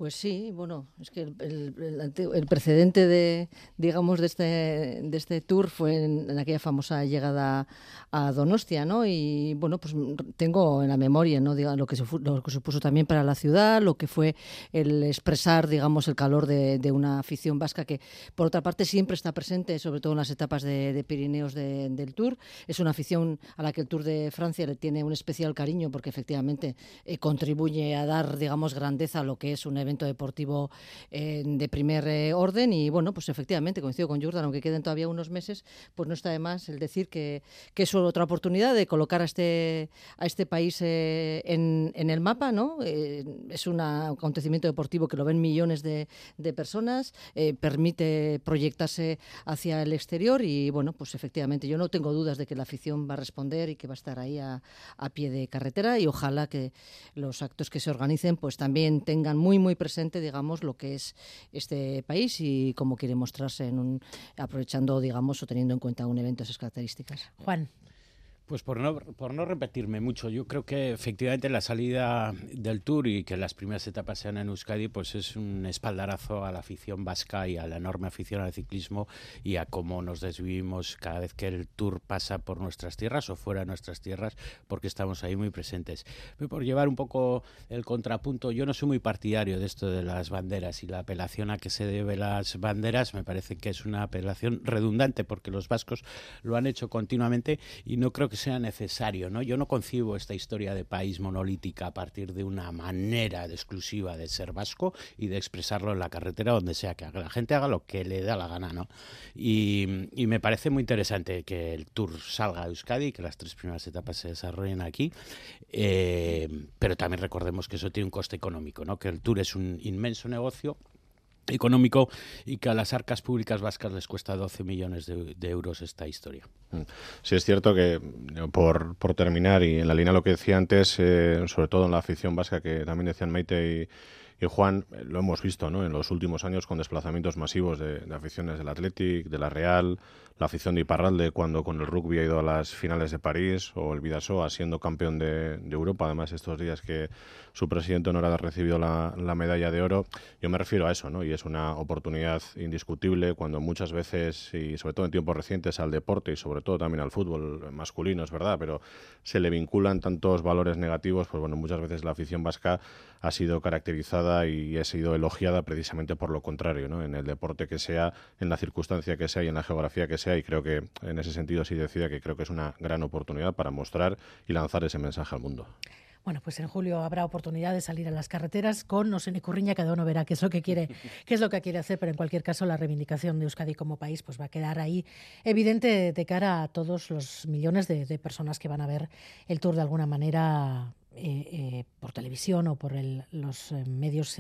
Pues sí, bueno, es que el, el, el, precedente de, digamos, de este, de este tour fue en, aquella famosa llegada a Donostia, ¿no? Y bueno, pues tengo en la memoria, ¿no? Diga, lo, que se, lo que supuso también para la ciudad, lo que fue el expresar, digamos, el calor de, de una afición vasca que, por otra parte, siempre está presente, sobre todo en las etapas de, de Pirineos del tour. Es una afición a la que el Tour de Francia le tiene un especial cariño porque efectivamente eh, contribuye a dar, digamos, grandeza a lo que es un evento deportivo eh, de primer eh, orden y bueno, pues efectivamente coincido con Jordan, aunque queden todavía unos meses, pues no está de más el decir que, que es otra oportunidad de colocar a este, a este país eh, en, en, el mapa, ¿no? Eh, es un acontecimiento deportivo que lo ven millones de, de personas, eh, permite proyectarse hacia el exterior y bueno, pues efectivamente yo no tengo dudas de que la afición va a responder y que va a estar ahí a, a pie de carretera y ojalá que los actos que se organicen pues también tengan muy muy presente, digamos, lo que es este país y cómo quiere mostrarse en un, aprovechando, digamos, o teniendo en cuenta un evento de esas características. Juan. Pues por no, por no repetirme mucho, yo creo que efectivamente la salida del Tour y que las primeras etapas sean en Euskadi, pues es un espaldarazo a la afición vasca y a la enorme afición al ciclismo y a cómo nos desvivimos cada vez que el Tour pasa por nuestras tierras o fuera de nuestras tierras, porque estamos ahí muy presentes. Pero por llevar un poco el contrapunto, yo no soy muy partidario de esto de las banderas y la apelación a que se debe las banderas me parece que es una apelación redundante porque los vascos lo han hecho continuamente y no creo que sea necesario, ¿no? Yo no concibo esta historia de país monolítica a partir de una manera exclusiva de ser vasco y de expresarlo en la carretera donde sea, que la gente haga lo que le da la gana, ¿no? Y, y me parece muy interesante que el Tour salga a Euskadi, que las tres primeras etapas se desarrollen aquí, eh, pero también recordemos que eso tiene un coste económico, ¿no? Que el Tour es un inmenso negocio económico y que a las arcas públicas vascas les cuesta 12 millones de, euros esta historia. Sí, es cierto que, por, por terminar, y en la línea de lo que decía antes, eh, sobre todo en la afición vasca, que también decían Maite y, Y Juan, eh, lo hemos visto ¿no? en los últimos años con desplazamientos masivos de, aficiones del Athletic, de la Real, la afición de Iparralde cuando con el rugby ha ido a las finales de París o el Vidasoa siendo campeón de, Europa, además estos días que su presidente honor ha recibido la, la, medalla de oro. Yo me refiero a eso, ¿no? Y es una oportunidad indiscutible cuando muchas veces, y sobre todo en tiempos recientes, al deporte y sobre todo también al fútbol masculino, es verdad, pero se le vinculan tantos valores negativos, pues bueno, muchas veces la afición vasca ha sido caracterizada y ha sido elogiada precisamente por lo contrario, ¿no? En el deporte que sea, en la circunstancia que sea y en la geografía que sea, y creo que en ese sentido sí decía que creo que es una gran oportunidad para mostrar y lanzar ese mensaje al mundo. Bueno, pues en julio habrá oportunidad de salir a las carreteras con no sé ni Curriña, cada uno verá qué es lo que quiere, qué es lo que quiere hacer, pero en cualquier caso la reivindicación de Euskadi como país pues va a quedar ahí evidente de cara a todos los millones de, de personas que van a ver el tour de alguna manera eh, eh, por televisión o por los eh, medios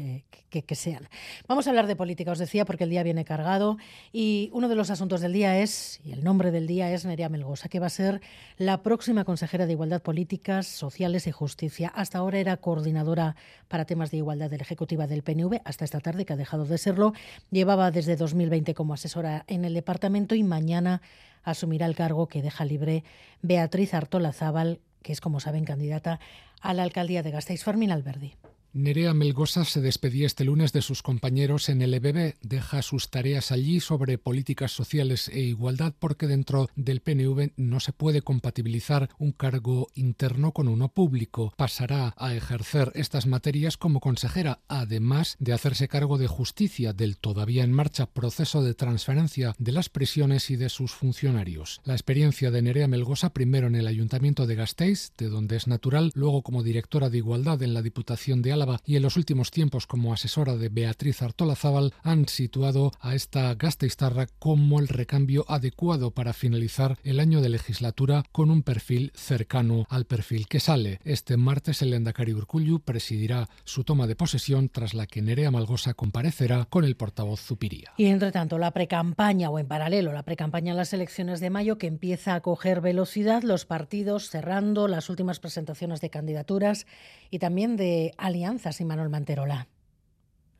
que, sean. Vamos a hablar de política, os decía, porque el día viene cargado y uno de los asuntos del día es, y el nombre del día es Nerea Melgosa, que va a ser la próxima consejera de Igualdad Políticas, Sociales y Justicia. Hasta ahora era coordinadora para temas de igualdad de la Ejecutiva del PNV, hasta esta tarde, que ha dejado de serlo. Llevaba desde 2020 como asesora en el departamento y mañana asumirá el cargo que deja libre Beatriz Artola Zábal, que es, como saben, candidata a la alcaldía de Gasteiz, Fermín Alberdi. Nerea Melgosa se despedía este lunes de sus compañeros en el EBB. Deja sus tareas allí sobre políticas sociales e igualdad porque dentro del PNV no se puede compatibilizar un cargo interno con uno público. Pasará a ejercer estas materias como consejera, además de hacerse cargo de justicia del todavía en marcha proceso de transferencia de las prisiones y de sus funcionarios. La experiencia de Nerea Melgosa primero en el Ayuntamiento de Gasteiz, de donde es natural, luego como directora de igualdad en la Diputación de y en los últimos tiempos como asesora de Beatriz Artola Zaval han situado a esta Gasteiztarra como el recambio adecuado para finalizar el año de legislatura con un perfil cercano al perfil que sale. Este martes el Endacari Urcullu presidirá su toma de posesión tras la que Nerea Malgosa comparecerá con el portavoz Zupiría. Y entre tanto, la precampaña o en paralelo la precampaña en las elecciones de mayo que empieza a coger velocidad, los partidos cerrando las últimas presentaciones de candidaturas y también de alianzas y Manuel Manterola.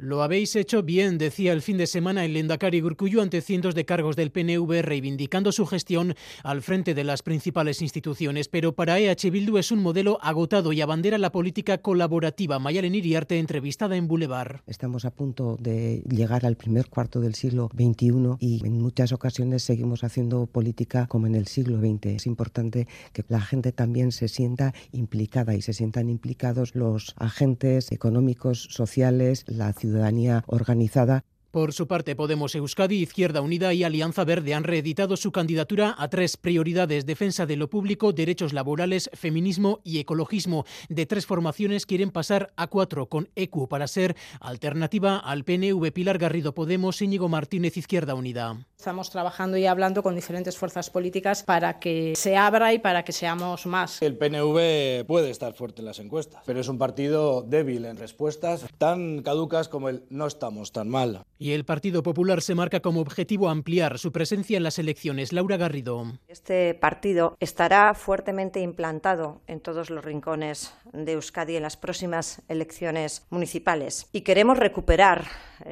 Lo habéis hecho bien, decía el fin de semana el Lendakari Gurcuyo ante cientos de cargos del PNV reivindicando su gestión al frente de las principales instituciones. Pero para EH Bildu es un modelo agotado y abandera la política colaborativa. Mayalen Iriarte, entrevistada en Boulevard. Estamos a punto de llegar al primer cuarto del siglo XXI y en muchas ocasiones seguimos haciendo política como en el siglo XX. Es importante que la gente también se sienta implicada y se sientan implicados los agentes económicos, sociales, la ciudadanía ciudadanía organizada. Por su parte, Podemos Euskadi, Izquierda Unida y Alianza Verde han reeditado su candidatura a tres prioridades: defensa de lo público, derechos laborales, feminismo y ecologismo. De tres formaciones quieren pasar a cuatro, con ECU para ser alternativa al PNV Pilar Garrido Podemos, Íñigo Martínez, Izquierda Unida. Estamos trabajando y hablando con diferentes fuerzas políticas para que se abra y para que seamos más. El PNV puede estar fuerte en las encuestas, pero es un partido débil en respuestas, tan caducas como el no estamos tan mal. Y el Partido Popular se marca como objetivo ampliar su presencia en las elecciones. Laura Garrido. Este partido estará fuertemente implantado en todos los rincones de Euskadi en las próximas elecciones municipales. Y queremos recuperar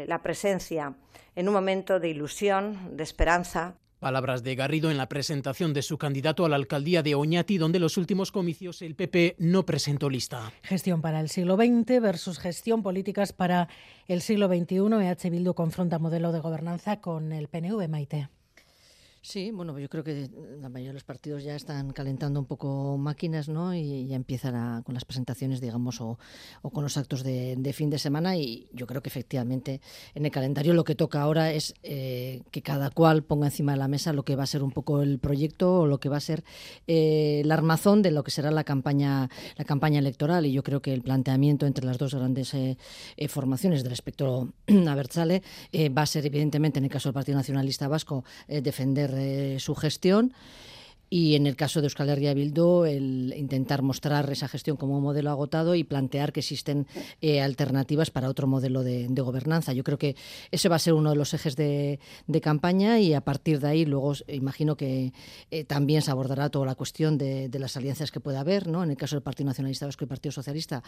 la presencia en un momento de ilusión, de esperanza, Palabras de Garrido en la presentación de su candidato a la alcaldía de Oñati, donde los últimos comicios el PP no presentó lista. Gestión para el siglo XX versus gestión políticas para el siglo XXI. EH Bildu confronta modelo de gobernanza con el PNV, Maite. Sí, bueno, yo creo que la mayoría de los partidos ya están calentando un poco máquinas, ¿no? Y ya empiezan a, con las presentaciones, digamos, o, o con los actos de, de, fin de semana. Y yo creo que efectivamente en el calendario lo que toca ahora es eh, que cada cual ponga encima de la mesa lo que va a ser un poco el proyecto o lo que va a ser eh, el armazón de lo que será la campaña, la campaña electoral. Y yo creo que el planteamiento entre las dos grandes eh, formaciones del espectro Abertzale va a ser, evidentemente, en el caso del Partido Nacionalista Vasco, defender su gestión y en el caso de Euskal Herria Bildu, el intentar mostrar esa gestión como un modelo agotado y plantear que existen eh, alternativas para otro modelo de, gobernanza. Yo creo que ese va a ser uno de los ejes de, campaña y a partir de ahí luego imagino que eh, también se abordará toda la cuestión de, las alianzas que pueda haber, ¿no? En el caso del Partido Nacionalista Vasco y Partido Socialista,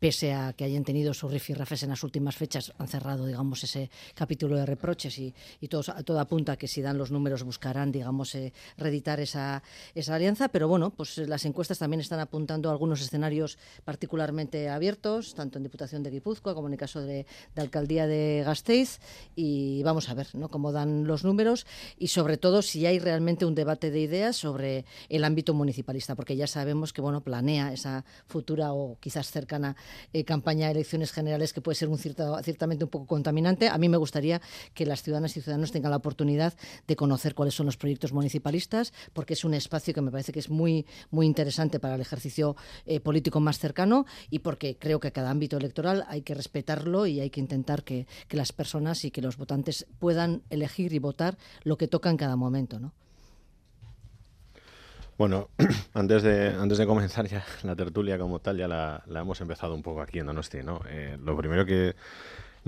pese a que hayan tenido su rifirrafes en las últimas fechas, han cerrado, digamos, ese capítulo de reproches y, y todo apunta que si dan los números buscarán, digamos, eh, reeditar esa esa alianza, pero bueno, pues las encuestas también están apuntando a algunos escenarios particularmente abiertos, tanto en Diputación de Guipúzcoa como en el caso de, Alcaldía de Gasteiz, y vamos a ver ¿no? cómo dan los números y sobre todo si hay realmente un debate de ideas sobre el ámbito municipalista, porque ya sabemos que bueno planea esa futura o quizás cercana eh, campaña de elecciones generales que puede ser un ciertamente un poco contaminante. A mí me gustaría que las ciudadanas y ciudadanos tengan la oportunidad de conocer cuáles son los proyectos municipalistas, porque es un espacio que me parece que es muy, muy interesante para el ejercicio eh, político más cercano y porque creo que cada ámbito electoral hay que respetarlo y hay que intentar que, las personas y que los votantes puedan elegir y votar lo que toca en cada momento, ¿no? Bueno, antes de, antes de comenzar ya la tertulia como tal, ya la, hemos empezado un poco aquí en Donosti, ¿no? Eh, lo primero que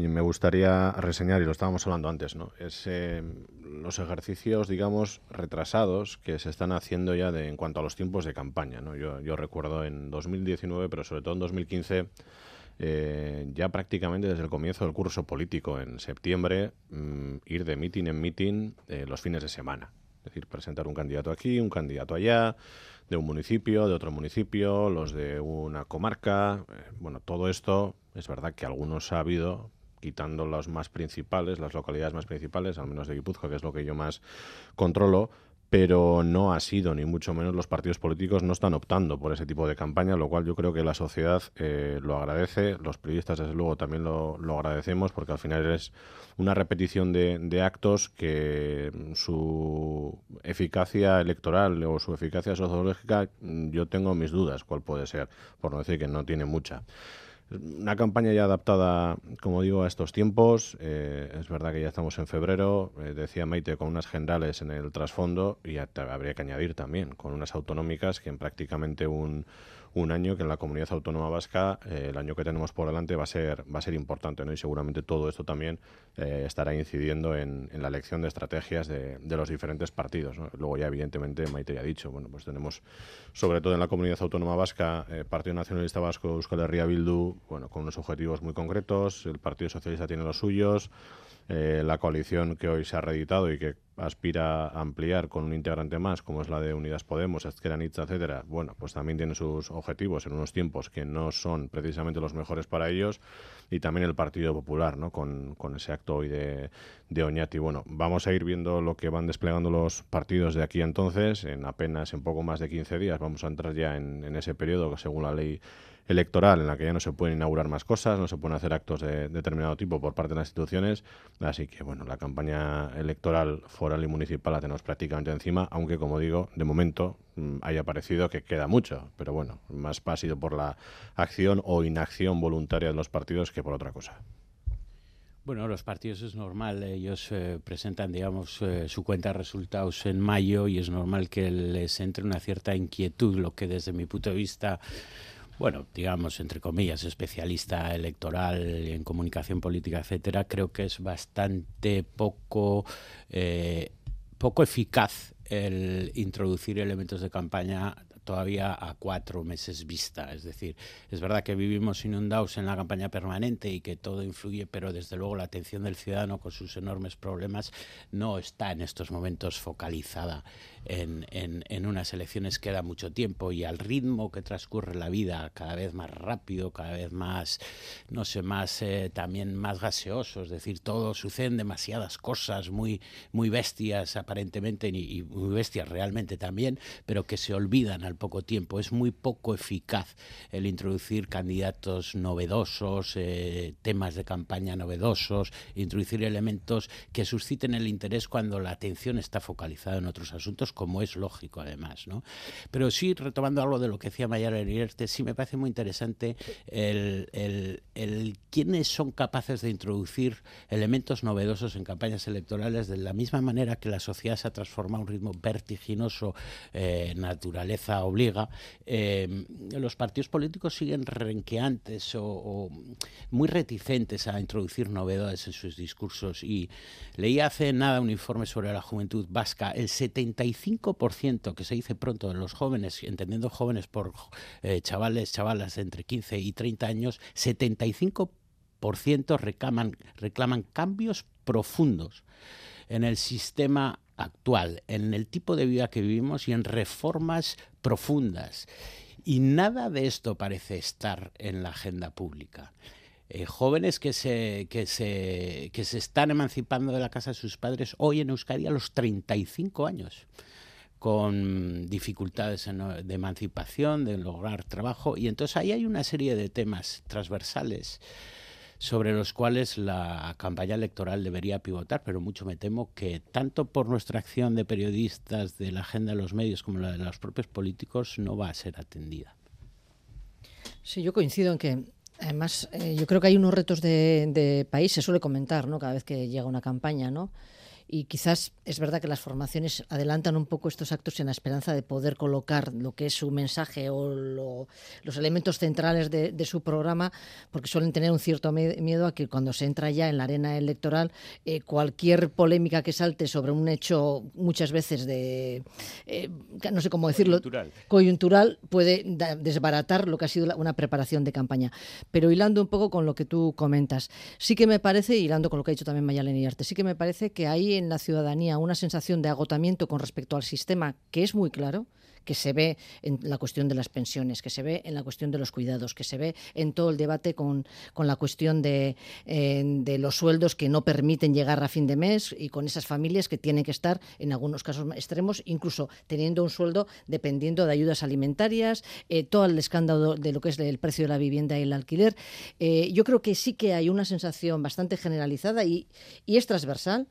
me gustaría reseñar, y lo estábamos hablando antes, ¿no? es eh, los ejercicios, digamos, retrasados que se están haciendo ya de, en cuanto a los tiempos de campaña. ¿no? Yo, yo recuerdo en 2019, pero sobre todo en 2015, eh, ya prácticamente desde el comienzo del curso político, en septiembre, mm, ir de meeting en meeting eh, los fines de semana. Es decir, presentar un candidato aquí, un candidato allá, de un municipio, de otro municipio, los de una comarca. bueno, todo esto es verdad que algunos ha habido, quitando los más principales, las localidades más principales, al menos de Guipúzcoa, que es lo que yo más controlo, pero no ha sido, ni mucho menos los partidos políticos no están optando por ese tipo de campaña, lo cual yo creo que la sociedad eh, lo agradece, los periodistas desde luego también lo, agradecemos, porque al final es una repetición de, de, actos que su eficacia electoral o su eficacia sociológica yo tengo mis dudas cuál puede ser, por no decir que no tiene mucha. Una campaña ya adaptada, como digo, a estos tiempos. Eh, es verdad que ya estamos en febrero. Eh, decía Maite, con unas generales en el trasfondo y habría que añadir también con unas autonómicas que en prácticamente un un año que en la comunidad autónoma vasca, eh, el año que tenemos por delante, va a ser, va a ser importante, ¿no? Y seguramente todo esto también eh, estará incidiendo en, la elección de estrategias de, los diferentes partidos. Luego ya, evidentemente, Maite ya ha dicho, bueno, pues tenemos, sobre todo en la comunidad autónoma vasca, eh, Partido Nacionalista Vasco, Euskal Herria Bildu, bueno, con unos objetivos muy concretos, el Partido Socialista tiene los suyos, eh, la coalición que hoy se ha reeditado y que aspira a ampliar con un integrante más, como es la de Unidas Podemos, Izquierda etcétera, bueno, pues también tiene sus objetivos en unos tiempos que no son precisamente los mejores para ellos, y también el Partido Popular, ¿no? Con, ese acto hoy de, de Oñati. Bueno, vamos a ir viendo lo que van desplegando los partidos de aquí entonces, en apenas, en poco más de 15 días, vamos a entrar ya en, en ese periodo que según la ley electoral en la que ya no se pueden inaugurar más cosas, no se pueden hacer actos de determinado tipo por parte de las instituciones. Así que, bueno, la campaña electoral foral y municipal la tenemos prácticamente encima, aunque, como digo, de momento mm, haya parecido que queda mucho. Pero bueno, más ha sido por la acción o inacción voluntaria de los partidos que por otra cosa. Bueno, los partidos es normal, ellos eh, presentan, digamos, eh, su cuenta de resultados en mayo y es normal que les entre una cierta inquietud, lo que desde mi punto de vista bueno, digamos, entre comillas, especialista electoral en comunicación política, etcétera, creo que es bastante poco, eh, poco eficaz el introducir elementos de campaña todavía a cuatro meses vista. Es decir, es verdad que vivimos inundados en la campaña permanente y que todo influye, pero desde luego la atención del ciudadano con sus enormes problemas no está en estos momentos focalizada en, en, unas elecciones queda mucho tiempo y al ritmo que transcurre la vida, cada vez más rápido, cada vez más, no sé, más eh, también más gaseoso, es decir, todo suceden demasiadas cosas muy, muy bestias aparentemente y, muy bestias realmente también, pero que se olvidan al poco tiempo. Es muy poco eficaz el introducir candidatos novedosos, eh, temas de campaña novedosos, introducir elementos que susciten el interés cuando la atención está focalizada en otros asuntos, como es lógico además. ¿no? Pero sí, retomando algo de lo que decía Mayara Herierte, sí me parece muy interesante el, el, el quiénes son capaces de introducir elementos novedosos en campañas electorales de la misma manera que la sociedad se ha transformado a un ritmo vertiginoso, eh, naturaleza obliga, eh, los partidos políticos siguen renqueantes o, o, muy reticentes a introducir novedades en sus discursos. Y leí hace nada un informe sobre la juventud vasca. El 75%, que se dice pronto, de los jóvenes, entendiendo jóvenes por eh, chavales, chavalas entre 15 y 30 años, 75% reclaman, reclaman cambios profundos en el sistema actual, en el tipo de vida que vivimos y en reformas profundas. Y nada de esto parece estar en la agenda pública. Eh, jóvenes que se, que, se, que se están emancipando de la casa de sus padres hoy en Euskadi a los 35 años con dificultades de emancipación, de lograr trabajo. Y entonces ahí hay una serie de temas transversales sobre los cuales la campaña electoral debería pivotar, pero mucho me temo que tanto por nuestra acción de periodistas, de la agenda de los medios, como la de los propios políticos, no va a ser atendida. Sí, yo coincido en que además eh, yo creo que hay unos retos de, de país, se suele comentar, ¿no? Cada vez que llega una campaña, ¿no? Y quizás es verdad que las formaciones adelantan un poco estos actos en la esperanza de poder colocar lo que es su mensaje o lo, los elementos centrales de, de, su programa, porque suelen tener un cierto miedo a que cuando se entra ya en la arena electoral, eh, cualquier polémica que salte sobre un hecho muchas veces de, eh, no sé cómo decirlo, coyuntural, coyuntural puede desbaratar lo que ha sido una preparación de campaña. Pero hilando un poco con lo que tú comentas, sí que me parece, hilando con lo que ha dicho también Mayalena Arte, sí que me parece que hay en la ciudadanía una sensación de agotamiento con respecto al sistema que es muy claro, que se ve en la cuestión de las pensiones, que se ve en la cuestión de los cuidados, que se ve en todo el debate con, con la cuestión de, de, los sueldos que no permiten llegar a fin de mes y con esas familias que tienen que estar, en algunos casos extremos, incluso teniendo un sueldo dependiendo de ayudas alimentarias, eh, todo el escándalo de lo que es el precio de la vivienda y el alquiler. Eh, yo creo que sí que hay una sensación bastante generalizada y, y es transversal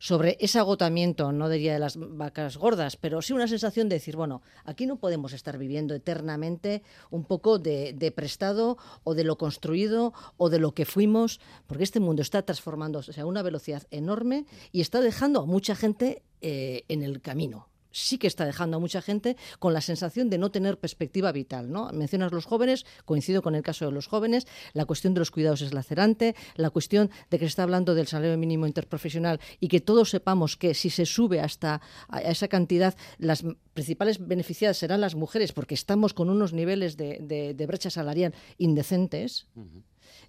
sobre ese agotamiento, no diría de las vacas gordas, pero sí una sensación de decir, bueno, aquí no podemos estar viviendo eternamente un poco de, prestado o de lo construido o de lo que fuimos, porque este mundo está transformándose a una velocidad enorme y está dejando a mucha gente eh, en el camino sí que está dejando a mucha gente con la sensación de no tener perspectiva vital. ¿no? Mencionas los jóvenes, coincido con el caso de los jóvenes, la cuestión de los cuidados es lacerante, la cuestión de que se está hablando del salario mínimo interprofesional y que todos sepamos que si se sube hasta a esa cantidad, las principales beneficiadas serán las mujeres, porque estamos con unos niveles de, de, de brecha salarial indecentes. Uh.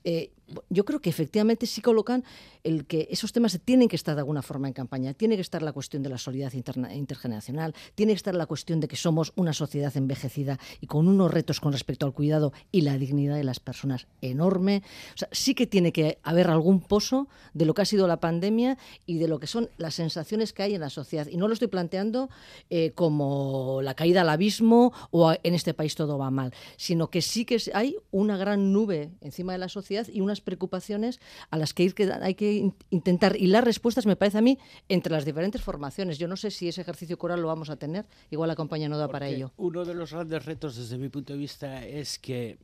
Eh, yo creo que efectivamente sí colocan el que esos temas tienen que estar de alguna forma en campaña. Tiene que estar la cuestión de la solidaridad intergeneracional, tiene que estar la cuestión de que somos una sociedad envejecida y con unos retos con respecto al cuidado y la dignidad de las personas enorme. O sea, sí que tiene que haber algún pozo de lo que ha sido la pandemia y de lo que son las sensaciones que hay en la sociedad. Y no lo estoy planteando eh, como la caída al abismo o en este país todo va mal, sino que sí que hay una gran nube encima de la sociedad y unas preocupaciones a las que hay que intentar hilar respuestas, me parece a mí, entre las diferentes formaciones. Yo no sé si ese ejercicio coral lo vamos a tener, igual la compañía no da Porque para ello. Uno de los grandes retos desde mi punto de vista es que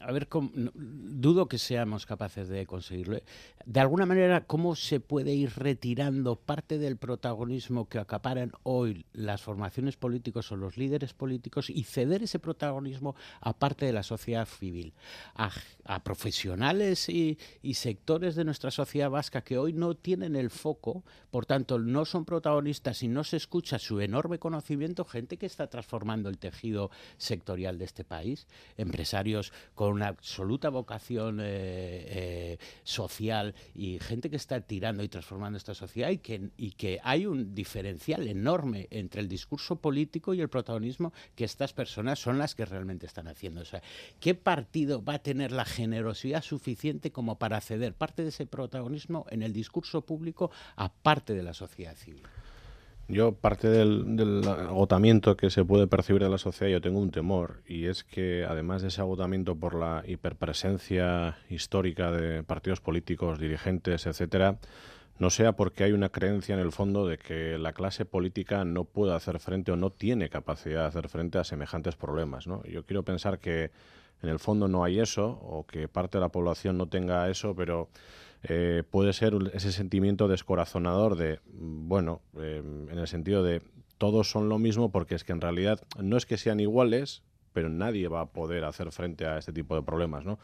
a ver, cómo, dudo que seamos capaces de conseguirlo. De alguna manera, ¿cómo se puede ir retirando parte del protagonismo que acaparan hoy las formaciones políticas o los líderes políticos y ceder ese protagonismo a parte de la sociedad civil, a, a profesionales y, y, sectores de nuestra sociedad vasca que hoy no tienen el foco, por tanto, no son protagonistas y no se escucha su enorme conocimiento, gente que está transformando el tejido sectorial de este país, empresarios con una absoluta vocación eh, eh, social y gente que está tirando y transformando esta sociedad y que, y que hay un diferencial enorme entre el discurso político y el protagonismo que estas personas son las que realmente están haciendo. O sea, ¿qué partido va a tener la generosidad suficiente como para ceder parte de ese protagonismo en el discurso público a parte de la sociedad civil? Yo, parte del, agotamiento que se puede percibir de la sociedad, yo tengo un temor, y es que además de ese agotamiento por la hiperpresencia histórica de partidos políticos, dirigentes, etcétera, no sea porque hay una creencia en el fondo de que la clase política no puede hacer frente o no tiene capacidad de hacer frente a semejantes problemas. ¿no? Yo quiero pensar que en el fondo no hay eso, o que parte de la población no tenga eso, pero eh, puede ser ese sentimiento descorazonador de, bueno, eh, en el sentido de todos son lo mismo porque es que en realidad no es que sean iguales, pero nadie va a poder hacer frente a este tipo de problemas. ¿no?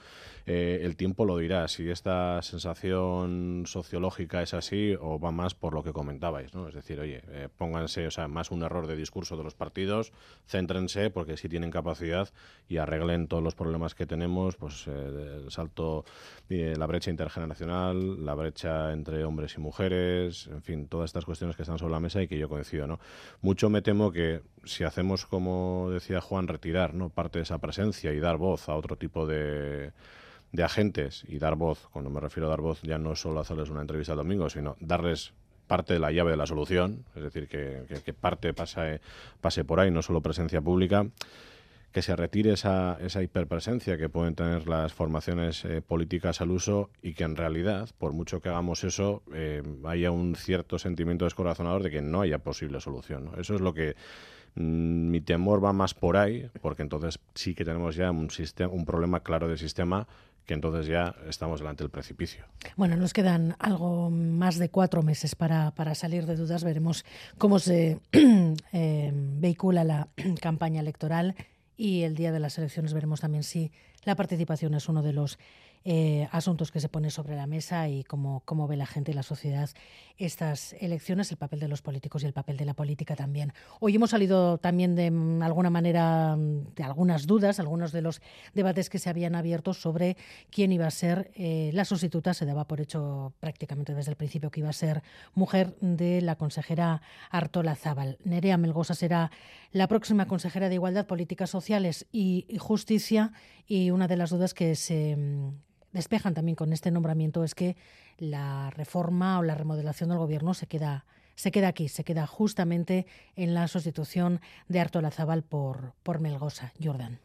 Eh, el tiempo lo dirá si esta sensación sociológica es así o va más por lo que comentabais. ¿no? Es decir, oye, eh, pónganse, o sea, más un error de discurso de los partidos, céntrense porque sí tienen capacidad y arreglen todos los problemas que tenemos, pues eh, el salto, la brecha intergeneracional, la brecha entre hombres y mujeres, en fin, todas estas cuestiones que están sobre la mesa y que yo coincido. ¿no? Mucho me temo que si hacemos, como decía Juan, retirar ¿no? Parte de esa presencia y dar voz a otro tipo de, de agentes y dar voz, cuando me refiero a dar voz ya no solo hacerles una entrevista el domingo, sino darles parte de la llave de la solución, es decir, que, que, parte pase, pase por ahí, no solo presencia pública, que se retire esa, esa hiperpresencia que pueden tener las formaciones eh, políticas al uso y que en realidad, por mucho que hagamos eso, eh, haya un cierto sentimiento descorazonador de que no haya posible solución. Eso es lo que mi temor va más por ahí, porque entonces sí que tenemos ya un, sistema, un problema claro de sistema que entonces ya estamos delante del precipicio. Bueno, nos quedan algo más de cuatro meses para, para salir de dudas. Veremos cómo se eh, vehicula la campaña electoral y el día de las elecciones veremos también si la participación es uno de los eh, asuntos que se ponen sobre la mesa y cómo, cómo ve la gente y la sociedad estas elecciones, el papel de los políticos y el papel de la política también. Hoy hemos salido también de mm, alguna manera de algunas dudas, algunos de los debates que se habían abierto sobre quién iba a ser eh, la sustituta. Se daba por hecho prácticamente desde el principio que iba a ser mujer de la consejera Artola Zábal. Nerea Melgosa será la próxima consejera de Igualdad, Políticas Sociales y Justicia y una de las dudas que se mm, despejan también con este nombramiento es que la reforma o la remodelación del gobierno se queda se queda aquí, se queda justamente en la sustitución de Artola Zabal por, por Melgosa. Jordan.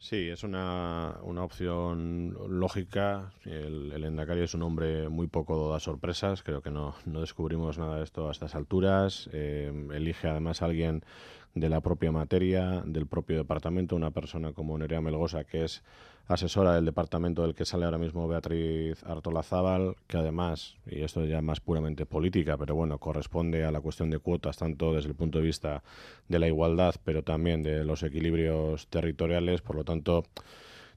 Sí, es una, una opción lógica. El, el Endacari es un hombre muy poco da sorpresas. Creo que no, no descubrimos nada de esto a estas alturas. Eh, elige además a alguien de la propia materia, del propio departamento, una persona como Nerea Melgosa, que es asesora del departamento del que sale ahora mismo Beatriz Artolazábal, que además, y esto ya más puramente política, pero bueno, corresponde a la cuestión de cuotas, tanto desde el punto de vista de la igualdad, pero también de los equilibrios territoriales, por lo tanto,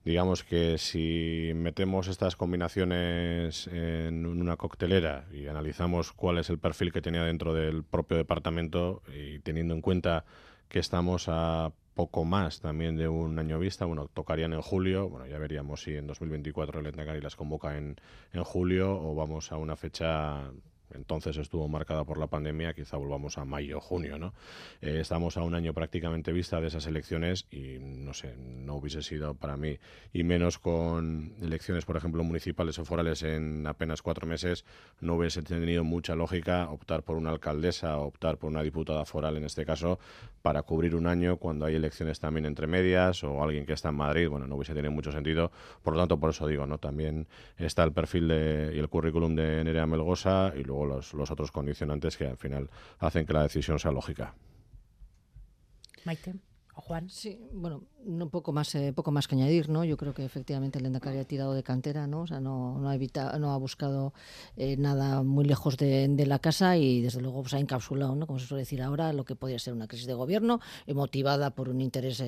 digamos que si metemos estas combinaciones en una coctelera y analizamos cuál es el perfil que tenía dentro del propio departamento y teniendo en cuenta que estamos a poco más también de un año vista. Bueno, tocarían en julio. Bueno, ya veríamos si en 2024 el Etnegari las convoca en, en julio o vamos a una fecha entonces estuvo marcada por la pandemia, quizá volvamos a mayo o junio, ¿no? Eh, estamos a un año prácticamente vista de esas elecciones y no sé, no hubiese sido para mí, y menos con elecciones, por ejemplo, municipales o forales en apenas cuatro meses, no hubiese tenido mucha lógica optar por una alcaldesa, optar por una diputada foral en este caso, para cubrir un año cuando hay elecciones también entre medias o alguien que está en Madrid, bueno, no hubiese tenido mucho sentido. Por lo tanto, por eso digo, ¿no? También está el perfil de, y el currículum de Nerea Melgosa y luego los, los otros condicionantes que al final hacen que la decisión sea lógica. Maite. Juan. Sí, bueno, un poco más, eh, poco más que añadir, ¿no? Yo creo que efectivamente el Endacari ha tirado de cantera, ¿no? O sea, no, no ha evitado, no ha buscado eh, nada muy lejos de, la casa y desde luego pues, ha encapsulado, ¿no? Como se suele decir ahora, lo que podría ser una crisis de gobierno eh, motivada por un interés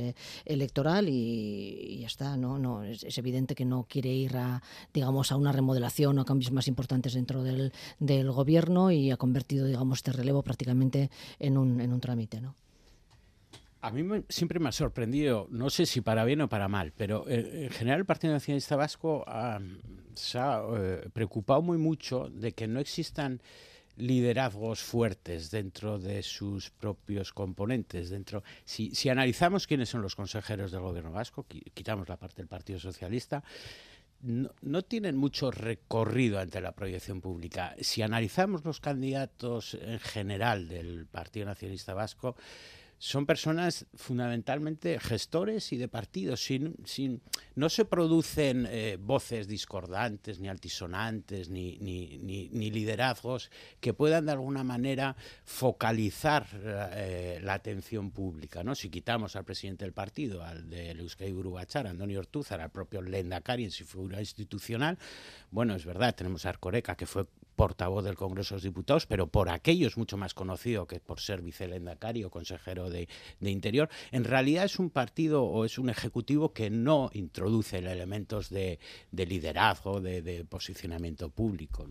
electoral y, ya está, ¿no? No es, evidente que no quiere ir a, digamos, a una remodelación o a cambios más importantes dentro del, del gobierno y ha convertido, digamos, este relevo prácticamente en un, en un trámite, ¿no? A mí siempre me ha sorprendido, no sé si para bien o para mal, pero eh, en general el Partido Nacionalista Vasco se ha eh, preocupado muy mucho de que no existan liderazgos fuertes dentro de sus propios componentes. Dentro, si analizamos quiénes son los consejeros del gobierno vasco, quitamos la parte del Partido Socialista, no, tienen mucho recorrido ante la proyección pública. Si analizamos los candidatos en general del Partido Nacionalista Vasco, son personas fundamentalmente gestores y de partidos. Sin, sin, no se producen eh, voces discordantes, ni altisonantes, ni, ni, ni, liderazgos que puedan de alguna manera focalizar eh, la atención pública. ¿no? Si quitamos al presidente del partido, al de Euskadi Urubachar, Antonio Ortúzar, al propio Lendakari en su figura institucional, bueno, es verdad, tenemos a Arcoreca, que fue portavoz del Congreso de los Diputados, pero por aquellos mucho más conocido que por ser vicelendacari o consejero de, Interior. En realidad es un partido o es un ejecutivo que no introduce elementos de, liderazgo, de, posicionamiento público.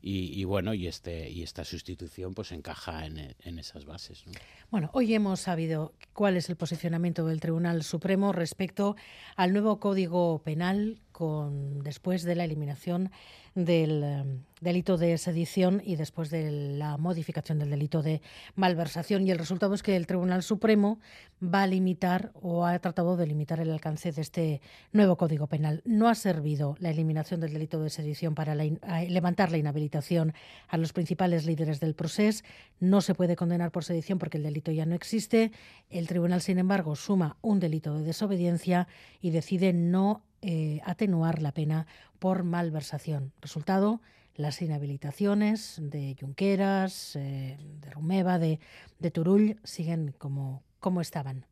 Y, bueno, y, este, y esta sustitución pues encaja en, esas bases. Bueno, hoy hemos sabido cuál es el posicionamiento del Tribunal Supremo respecto al nuevo Código Penal con después de la eliminación del em, delito de sedición y después de la modificación del delito de malversación. Y el resultado es que el Tribunal Supremo va a limitar o ha tratado de limitar el alcance de este nuevo Código Penal. No ha servido la eliminación del delito de sedición para levantar la inhabilitación a los principales líderes del proceso. No se puede condenar por sedición porque el delito ya no existe. El Tribunal, sin embargo, suma un delito de desobediencia y decide no eh, atenuar la pena por malversación. Resultado, las inhabilitaciones de Junqueras, eh, de Rumeva, de, de Turull siguen como, como estaban.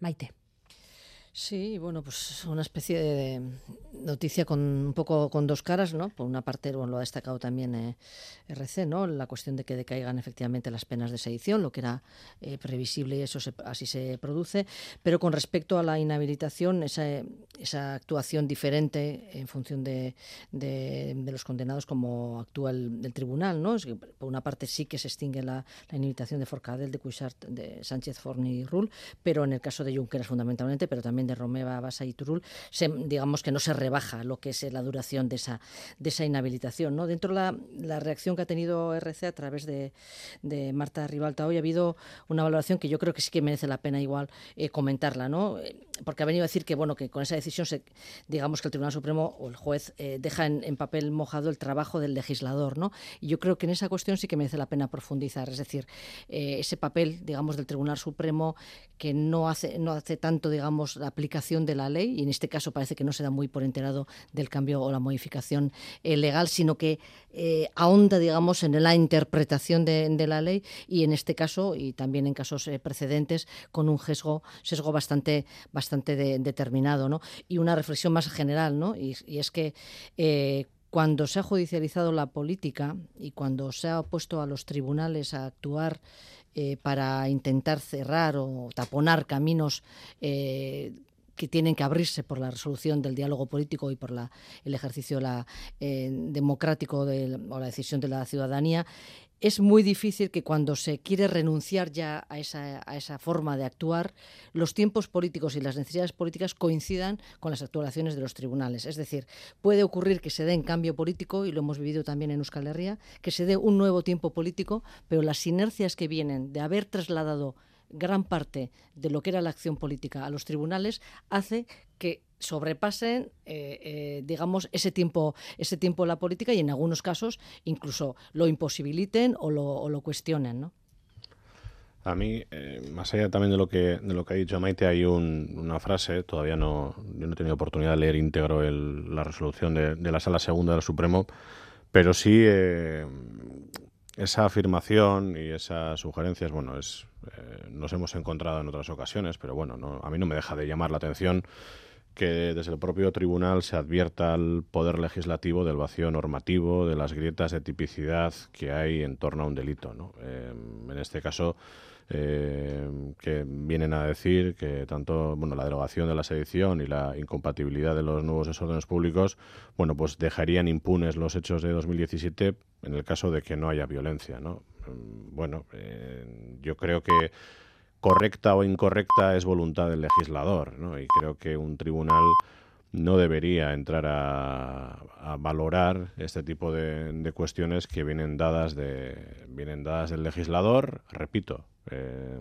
Maite. Sí, bueno, pues una especie de noticia con un poco con dos caras, ¿no? Por una parte, bueno, lo ha destacado también eh, RC, ¿no? La cuestión de que decaigan efectivamente las penas de sedición, lo que era eh, previsible y eso así se produce. Pero con respecto a la inhabilitación, esa, esa actuación diferente en función de, de, los condenados como actúa el, tribunal, ¿no? Es que por una parte sí que se extingue la, inhabilitación de Forcadell, de Cuixart, de Sánchez, Forni y Rull, pero en el caso de Junqueras fundamentalmente, pero también de Romeva, Basa y Turul, digamos que no se rebaja lo que es la duración de esa, de esa inhabilitación. ¿no? Dentro de la, la reacción que ha tenido RC a través de, de, Marta Ribalta hoy ha habido una valoración que yo creo que sí que merece la pena igual eh, comentarla, ¿no? Eh, porque ha venido a decir que bueno que con esa decisión se, digamos que el Tribunal Supremo o el juez eh, deja en, papel mojado el trabajo del legislador, ¿no? Y yo creo que en esa cuestión sí que merece la pena profundizar, es decir, ese papel, digamos, del Tribunal Supremo que no hace no hace tanto, digamos, la aplicación de la ley, y en este caso parece que no se da muy por enterado del cambio o la modificación eh, legal, sino que eh, ahonda, digamos, en la interpretación de, la ley y en este caso, y también en casos eh, precedentes, con un sesgo, bastante, bastante determinado. ¿no? Y una reflexión más general, ¿no? y, es que cuando se ha judicializado la política y cuando se ha puesto a los tribunales a actuar para intentar cerrar o taponar caminos que tienen que abrirse por la resolución del diálogo político y por la, el ejercicio eh, democrático de, o la decisión de la ciudadanía, es muy difícil que cuando se quiere renunciar ya a esa, a esa, forma de actuar, los tiempos políticos y las necesidades políticas coincidan con las actuaciones de los tribunales. Es decir, puede ocurrir que se dé en cambio político, y lo hemos vivido también en Euskal Herria, que se dé un nuevo tiempo político, pero las inercias que vienen de haber trasladado gran parte de lo que era la acción política a los tribunales hace que sobrepasen, eh, eh, digamos, ese tiempo, ese tiempo en la política y en algunos casos incluso lo imposibiliten o lo, cuestionen, ¿no? A mí, eh, más allá también de lo que de lo que ha dicho Maite, hay una frase, todavía no, yo no he tenido oportunidad de leer íntegro la resolución de, la Sala Segunda del Supremo, pero sí esa afirmación y esas sugerencias, bueno, es nos hemos encontrado en otras ocasiones, pero bueno, a mí no me deja de llamar la atención que desde el propio tribunal se advierta al poder legislativo del vacío normativo, de las grietas de tipicidad que hay en torno a un delito. ¿no? Em, en este caso, em, que vienen a decir que tanto bueno, la derogación de la sedición y la incompatibilidad de los nuevos desórdenes públicos, bueno, pues dejarían impunes los hechos de 2017 en el caso de que no haya violencia. ¿no? Em, bueno, eh, yo creo que correcta o incorrecta es voluntad del legislador, ¿no? Y creo que un tribunal no debería entrar a, valorar este tipo de, cuestiones que vienen dadas de vienen dadas del legislador, repito, eh,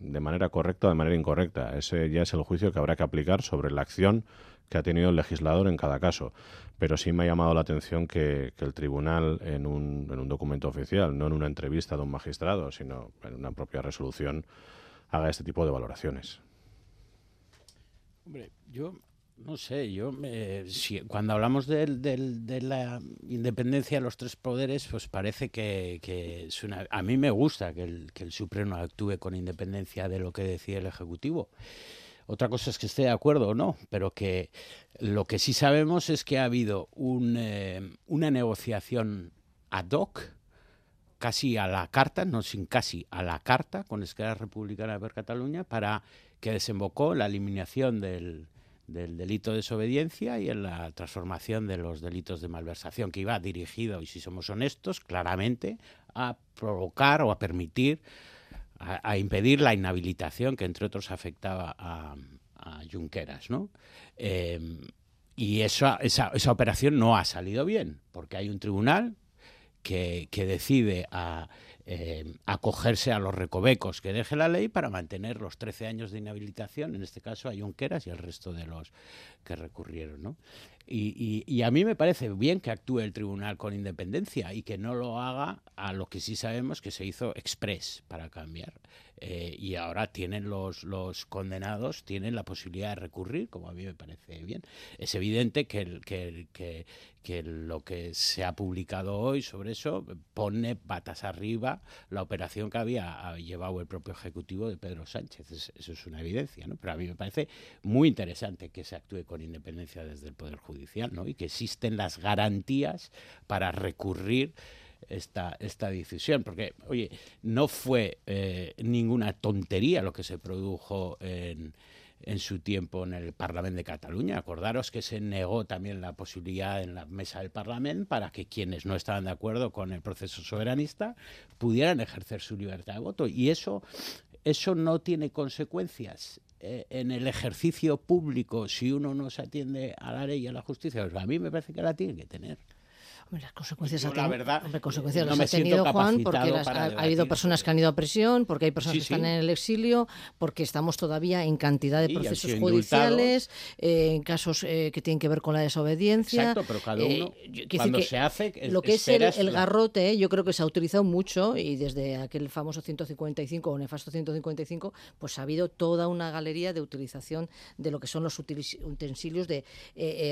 de manera correcta o de manera incorrecta. Ese ya es el juicio que habrá que aplicar sobre la acción que ha tenido el legislador en cada caso. Pero sí me ha llamado la atención que, el tribunal, en un, en un documento oficial, no en una entrevista de un magistrado, sino en una propia resolución, haga este tipo de valoraciones. Hombre, yo no sé, yo cuando hablamos de, la independencia de los tres poderes, pues parece que, es una, a mí me gusta que el, que el Supremo actúe con independencia de lo que decía el Ejecutivo. Otra cosa es que esté de acuerdo o no, pero que lo que sí sabemos es que ha habido un, eh, una negociación ad hoc, casi a la carta, no sin casi a la carta, con Esquerra Republicana de Cataluña, para que desembocó la eliminación del, del delito de desobediencia y en la transformación de los delitos de malversación, que iba dirigido, y si somos honestos, claramente a provocar o a permitir, a, impedir la inhabilitación que entre otros afectaba a, Junqueras. ¿no? Em, y esa, esa, operación no ha salido bien, porque hay un tribunal que, que decide a eh, acogerse a los recovecos que deje la ley para mantener los 13 años de inhabilitación, en este caso a Junqueras y al resto de los que recurrieron. ¿no? Y, a mí me parece bien que actúe el tribunal con independencia y que no lo haga a lo que sí sabemos que se hizo express para cambiar. Eh, y ahora tienen los, los condenados, tienen la posibilidad de recurrir, como a mí me parece bien. Es evidente que, que, que, lo que se ha publicado hoy sobre eso pone patas arriba la operación que había llevado el propio Ejecutivo de Pedro Sánchez. eso es una evidencia, ¿no? Pero a mí me parece muy interesante que se actúe con independencia desde el Poder Judicial, ¿no? Y que existen las garantías para recurrir esta, esta decisión, porque, oye, no fue eh, ninguna tontería lo que se produjo en, en su tiempo en el Parlamento de Cataluña. Acordaros que se negó también la posibilidad en la mesa del Parlamento para que quienes no estaban de acuerdo con el proceso soberanista pudieran ejercer su libertad de voto. Y eso, eso no tiene consecuencias eh, en el ejercicio público si uno no se atiende a la ley y a la justicia. a mí me parece que la tiene que tener las consecuencias, ha, verdad, consecuencias las ha tenido Juan porque ha, habido personas que han ido a prisión, porque hay personas que están en el exilio, porque estamos todavía en cantidad de procesos judiciales, eh, en casos eh, que tienen que ver con la desobediencia. Exacto, pero cada uno, eh, cuando se hace... lo que es el, garrote, yo creo que se ha utilizado mucho y desde aquel famoso 155 o nefasto 155, pues ha habido toda una galería de utilización de lo que son los utensilios de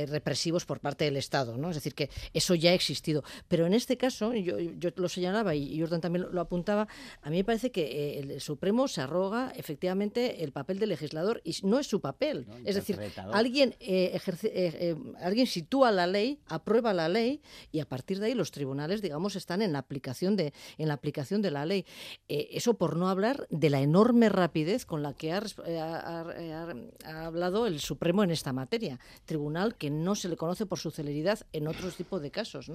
represivos por parte del Estado, ¿no? Es decir, que eso ya existido. Pero en este caso, yo, yo lo señalaba y Jordan también lo, apuntaba, a mí me parece que eh, el Supremo se arroga efectivamente el papel del legislador y no es su papel. es decir, alguien, eh, ejerce, eh, alguien sitúa la ley, aprueba la ley y a partir de ahí los tribunales, digamos, están en la aplicación de, en la aplicación de la ley. eso por no hablar de la enorme rapidez con la que ha, ha, hablado el Supremo en esta materia. Tribunal que no se le conoce por su celeridad en otros tipos de casos.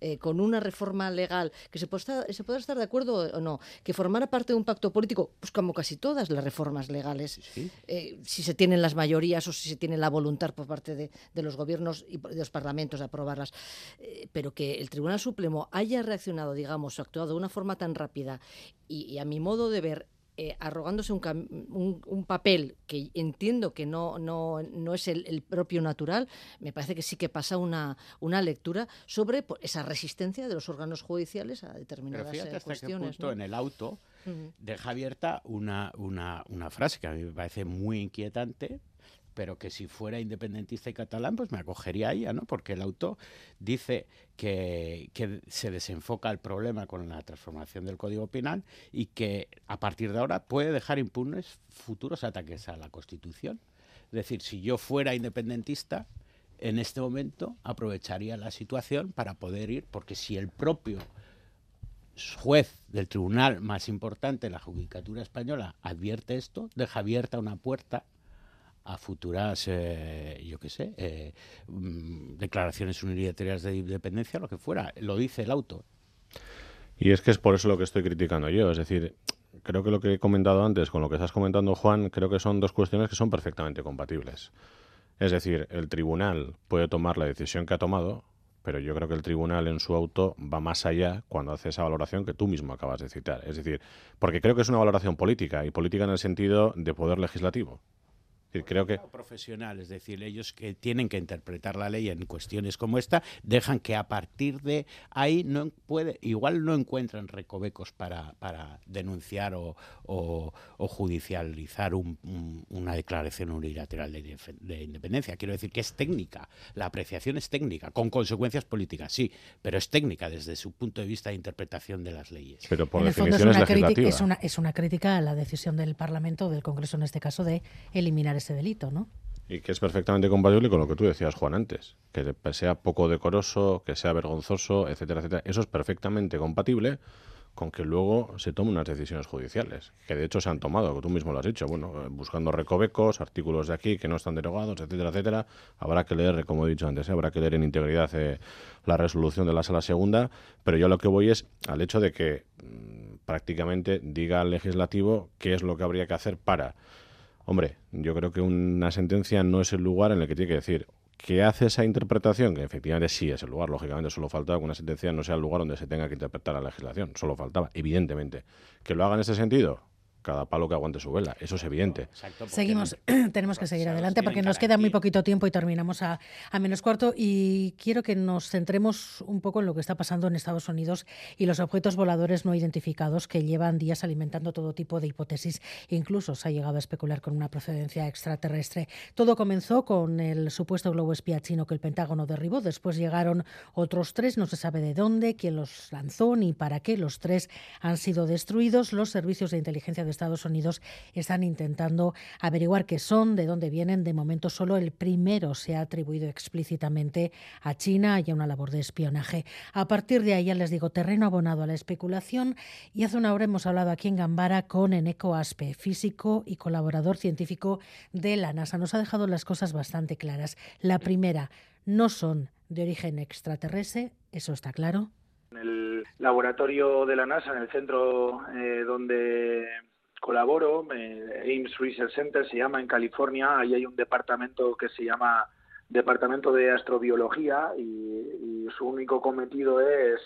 Eh, con una reforma legal, que se, se pueda estar de acuerdo o no, que formara parte de un pacto político, pues como casi todas las reformas legales, eh, si se tienen las mayorías o si se tiene la voluntad por parte de, los gobiernos y de los parlamentos de aprobarlas, eh, pero que el Tribunal Supremo haya reaccionado, digamos, actuado de una forma tan rápida y a mi modo de ver eh, arrogándose un, un, papel que entiendo que no, no, no es el, propio natural, me parece que sí que pasa una, una lectura sobre esa resistencia de los órganos judiciales a determinadas Pero fíjate eh, cuestiones. en el auto deja abierta una, una, una frase que a mí me parece muy inquietante, pero que si fuera independentista y catalán, pues me acogería a ella, ¿no? Porque el auto dice que, se desenfoca el problema con la transformación del Código Penal y que a partir de ahora puede dejar impunes futuros ataques a la Constitución. Es decir, si yo fuera independentista, en este momento aprovecharía la situación para poder ir, porque si el propio juez del tribunal más importante de la judicatura española advierte esto, deja abierta una puerta a futuras, eh, yo qué sé, eh, mm, declaraciones unilaterales de independencia, lo que fuera. Lo dice el auto. Y es que es por eso lo que estoy criticando yo. Es decir, creo que lo que he comentado antes con lo que estás comentando, Juan, creo que son dos cuestiones que son perfectamente compatibles. Es decir, el tribunal puede tomar la decisión que ha tomado, pero yo creo que el tribunal en su auto va más allá cuando hace esa valoración que tú mismo acabas de citar. Es decir, porque creo que es una valoración política, y política en el sentido de poder legislativo. Creo que profesional, es decir, ellos que tienen que interpretar la ley en cuestiones como esta, dejan que a partir de ahí no puede, igual no encuentran recovecos para, para denunciar o, o, judicializar una declaración unilateral de, de, independencia. Quiero decir que es técnica, la apreciación es técnica, con consecuencias políticas, sí, pero es técnica desde su punto de vista de interpretación de las leyes. Pero por en el fondo es una, crítica, es, una, es una crítica a la decisión del Parlamento, del Congreso en este caso, de eliminar ese delito, ¿no? Y que es perfectamente compatible con lo que tú decías, Juan, antes. Que sea poco decoroso, que sea vergonzoso, etcétera, etcétera. Eso es perfectamente compatible con que luego se tomen unas decisiones judiciales, que de hecho se han tomado, que tú mismo lo has dicho, bueno, eh, buscando recovecos, artículos de aquí que no están derogados, etcétera, etcétera. Habrá que leer, como he dicho antes, ¿eh? habrá que leer en integridad eh, la resolución de la sala segunda, pero yo lo que voy es al hecho de que mm, prácticamente diga al legislativo qué es lo que habría que hacer para Hombre, yo creo que una sentencia no es el lugar en el que tiene que decir que hace esa interpretación, que efectivamente sí es el lugar, lógicamente solo faltaba que una sentencia no sea el lugar donde se tenga que interpretar la legislación, solo faltaba, evidentemente. Que lo haga en este sentido, cada palo que aguante su vela. Eso es evidente. Seguimos, tenemos que seguir adelante porque nos queda muy poquito tiempo y terminamos a, a, menos cuarto. Y quiero que nos centremos un poco en lo que está pasando en Estados Unidos y los objetos voladores no identificados que llevan días alimentando todo tipo de hipótesis. Incluso se ha llegado a especular con una procedencia extraterrestre. Todo comenzó con el supuesto globo espía chino que el Pentágono derribó. Después llegaron otros tres, no se sabe de dónde, quién los lanzó ni para qué. Los tres han sido destruidos. Los servicios de inteligencia de Estados Unidos están intentando averiguar qué son, de dónde vienen. De momento solo el primero se ha atribuido explícitamente a China y a una labor de espionaje. A partir de ahí, ya les digo, terreno abonado a la especulación y hace una hora hemos hablado aquí en Gambara con Eneco Aspe, físico y colaborador científico de la NASA. Nos ha dejado las cosas bastante claras. La primera, no son de origen extraterrestre, eso está claro. En el laboratorio de la NASA, en el centro eh, donde colaboro, Ames Research Center se llama en California, ahí hay un departamento que se llama Departamento de Astrobiología y, su único cometido es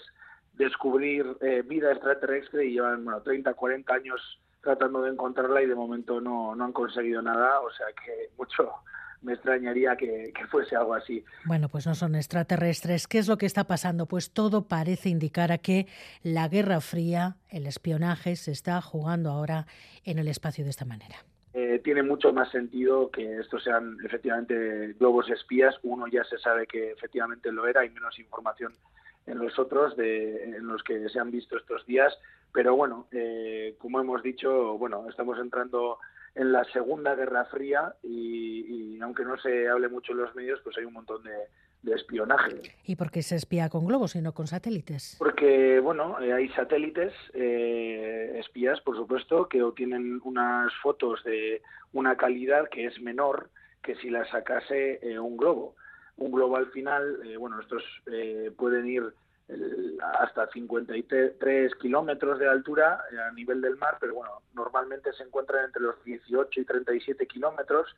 descubrir eh, vida extraterrestre y llevan bueno, 30, 40 años tratando de encontrarla y de momento no, no han conseguido nada, o sea que mucho, me extrañaría que, fuese algo así. Bueno, pues no son extraterrestres. ¿Qué es lo que está pasando? Pues todo parece indicar a que la Guerra Fría, el espionaje, se está jugando ahora en el espacio de esta manera. Eh, tiene mucho más sentido que estos sean efectivamente globos espías. Uno ya se sabe que efectivamente lo era, hay menos información en los otros, de, en los que se han visto estos días. Pero bueno, eh, como hemos dicho, bueno, estamos entrando en la Segunda Guerra Fría y, aunque no se hable mucho en los medios, pues hay un montón de, espionaje. ¿Y por qué se espía con globos y no con satélites? Porque, bueno, eh, hay satélites eh, espías, por supuesto, que obtienen unas fotos de una calidad que es menor que si la sacase eh, un globo. Un globo al final, bueno, estos pueden ir hasta 53 kilómetros de altura eh, a nivel del mar, pero bueno, normalmente se encuentran entre los 18 y 37 kilómetros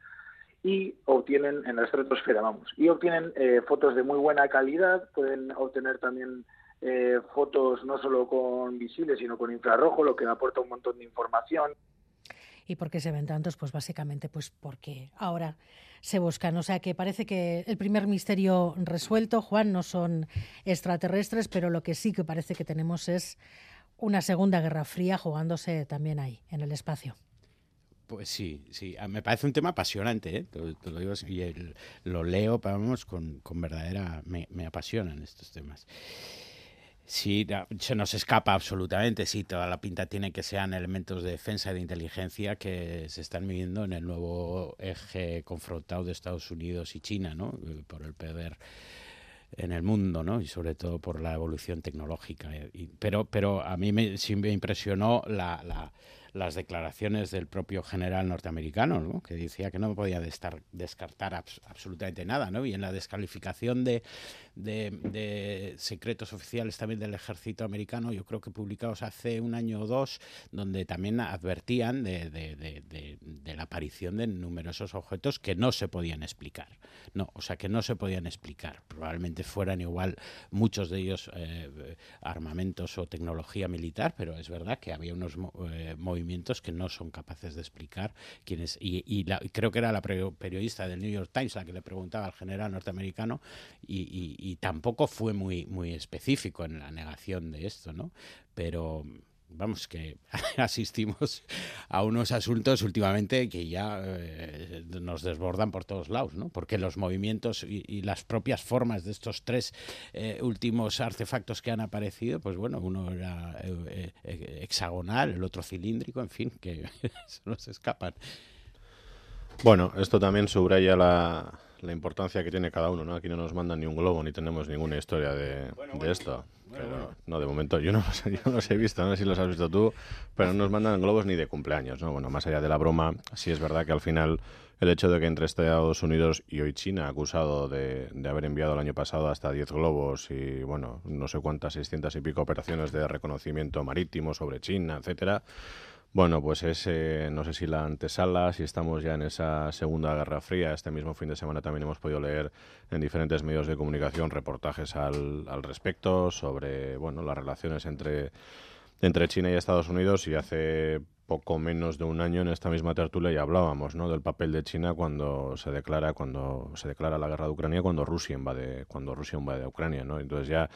y obtienen en la estratosfera, vamos, y obtienen eh, fotos de muy buena calidad, pueden obtener también eh, fotos no solo con visibles, sino con infrarrojo, lo que aporta un montón de información. ¿Y por qué se ven tantos? Pues básicamente pues porque ahora se buscan. O sea que parece que el primer misterio resuelto, Juan, no son extraterrestres, pero lo que sí que parece que tenemos es una segunda guerra fría jugándose también ahí, en el espacio. Pues sí, sí, ah, me parece un tema apasionante, ¿eh? lo digo y lo leo, vamos, con, con verdadera, me, me apasionan estos temas. Sí, se nos escapa absolutamente. Sí, toda la pinta tiene que sean elementos de defensa y de inteligencia que se están midiendo en el nuevo eje confrontado de Estados Unidos y China, ¿no? Eh, por el poder en el mundo, ¿no? Y sobre todo por la evolución tecnológica. pero, pero a mí me, sí me impresionó la las declaraciones del propio general norteamericano, ¿no? que decía que no podía descartar absolutamente nada, ¿no? y en la descalificación de, de, secretos oficiales también del ejército americano, yo creo que publicados hace un año o dos, donde también advertían de, de, la aparición de numerosos objetos que no se podían explicar. No, o sea, que no se podían explicar. Probablemente fueran igual muchos de ellos eh, armamentos o tecnología militar, pero es verdad que había unos movimientos movimientos que no son capaces de explicar quiénes. Y, y, creo que era la periodista del New York Times la que le preguntaba al general norteamericano y, y tampoco fue muy, muy específico en la negación de esto, ¿no? Pero vamos, que asistimos a unos asuntos últimamente que ya eh, nos desbordan por todos lados, ¿no? Porque los movimientos y, las propias formas de estos tres eh, últimos artefactos que han aparecido, pues bueno, uno era eh, hexagonal, el otro cilíndrico, en fin, que se nos escapan. Bueno, esto también subraya la, la importancia que tiene cada uno, ¿no? Aquí no nos mandan ni un globo ni tenemos ninguna historia de, de esto. pero, no, de momento yo no, los, yo los he visto, no sé si los has visto tú, pero no nos mandan globos ni de cumpleaños, ¿no? Bueno, más allá de la broma, sí es verdad que al final el hecho de que entre Estados Unidos y hoy China, acusado de, de haber enviado el año pasado hasta 10 globos y, bueno, no sé cuántas, 600 y pico operaciones de reconocimiento marítimo sobre China, etcétera, bueno, pues es, eh, no sé si la antesala, si estamos ya en esa segunda guerra fría. Este mismo fin de semana también hemos podido leer en diferentes medios de comunicación reportajes al, al respecto sobre, bueno, las relaciones entre, entre China y Estados Unidos y hace poco menos de un año en esta misma tertulia ya hablábamos ¿no? del papel de China cuando se declara cuando se declara la guerra de Ucrania cuando Rusia invade cuando Rusia invade Ucrania ¿no? entonces ya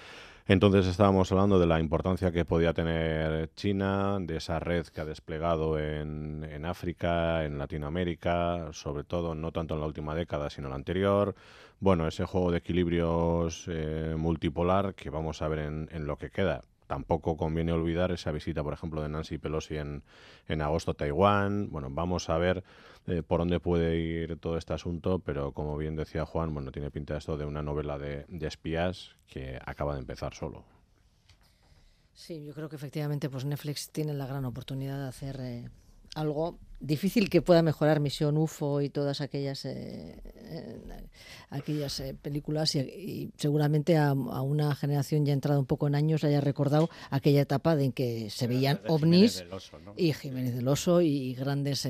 entonces estábamos hablando de la importancia que podía tener China, de esa red que ha desplegado en, en África, en Latinoamérica, sobre todo no tanto en la última década, sino en la anterior. Bueno, ese juego de equilibrios eh, multipolar que vamos a ver en, en lo que queda tampoco conviene olvidar esa visita, por ejemplo, de Nancy Pelosi en, en agosto a Taiwán. Bueno, vamos a ver eh, por dónde puede ir todo este asunto, pero como bien decía Juan, bueno, tiene pinta esto de una novela de, espías que acaba de empezar solo. Sí, yo creo que efectivamente pues Netflix tiene la gran oportunidad de hacer eh, algo difícil que pueda mejorar Misión UFO y todas aquellas eh, eh, aquellas eh, películas y, seguramente a, una generación ya entrada un poco en años haya recordado aquella etapa de en que se veían ovnis y Jiménez del Oso y grandes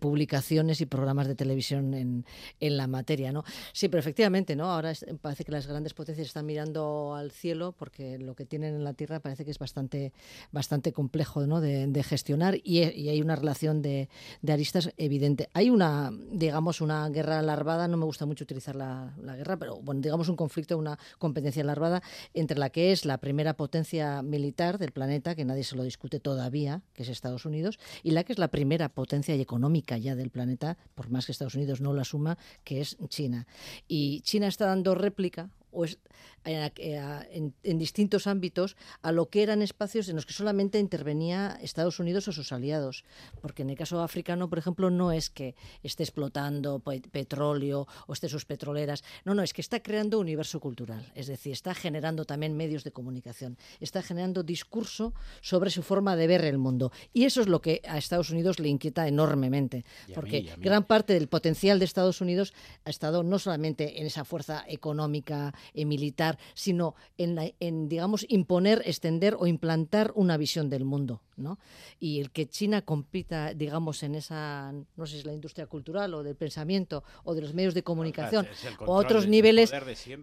publicaciones y programas de televisión en, en, la materia, ¿no? Sí, pero efectivamente, ¿no? Ahora parece que las grandes potencias están mirando al cielo porque lo que tienen en la Tierra parece que es bastante bastante complejo, ¿no? De, gestionar y hay una relación de de, aristas evidente. Hay una, digamos, una guerra larvada, no me gusta mucho utilizar la, guerra, pero bueno, digamos un conflicto, una competencia larvada entre la que es la primera potencia militar del planeta, que nadie se lo discute todavía, que es Estados Unidos, y la que es la primera potencia económica ya del planeta, por más que Estados Unidos no la suma, que es China. Y China está dando réplica o es, en, en, distintos ámbitos a lo que eran espacios en los que solamente intervenía Estados Unidos o sus aliados. Porque en el caso africano, por ejemplo, no es que esté explotando petróleo o esté sus petroleras. No, no, es que está creando universo cultural. Es decir, está generando también medios de comunicación. Está generando discurso sobre su forma de ver el mundo. Y eso es lo que a Estados Unidos le inquieta enormemente. porque gran parte del potencial de Estados Unidos ha estado no solamente en esa fuerza económica y militar, sino en, digamos, imponer, extender o implantar una visión del mundo. ¿no? Y el que China compita, digamos, en esa, no sé si es la industria cultural o del pensamiento o de los medios de comunicación o otros niveles.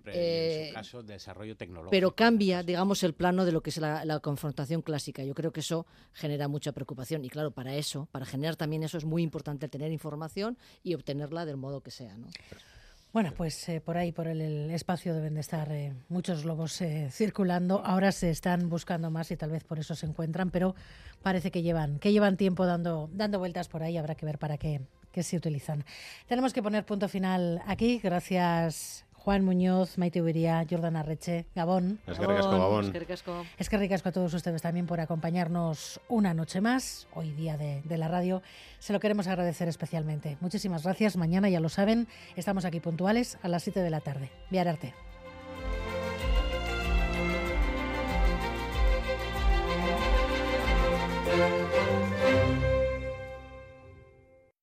Eh, desarrollo tecnológico. Pero cambia, digamos, el plano de lo que es la, la confrontación clásica. Yo creo que eso genera mucha preocupación. Y claro, para eso, para generar también eso, es muy importante tener información y obtenerla del modo que sea. ¿no? Bueno, pues eh, por ahí, por el, espacio deben de estar eh, muchos globos eh, circulando. Ahora se están buscando más y tal vez por eso se encuentran, pero parece que llevan, que llevan tiempo dando, dando vueltas por ahí. Habrá que ver para qué, qué se utilizan. Tenemos que poner punto final aquí. Gracias Juan Muñoz, Maite Ubería, Jordana Reche, Gabón. Es que ricasco, Gabón. Es que ricasco a todos ustedes también por acompañarnos una noche más, hoy día de, de, la radio. Se lo queremos agradecer especialmente. Muchísimas gracias. Mañana, ya lo saben, estamos aquí puntuales a las 7 de la tarde. Viar Arte.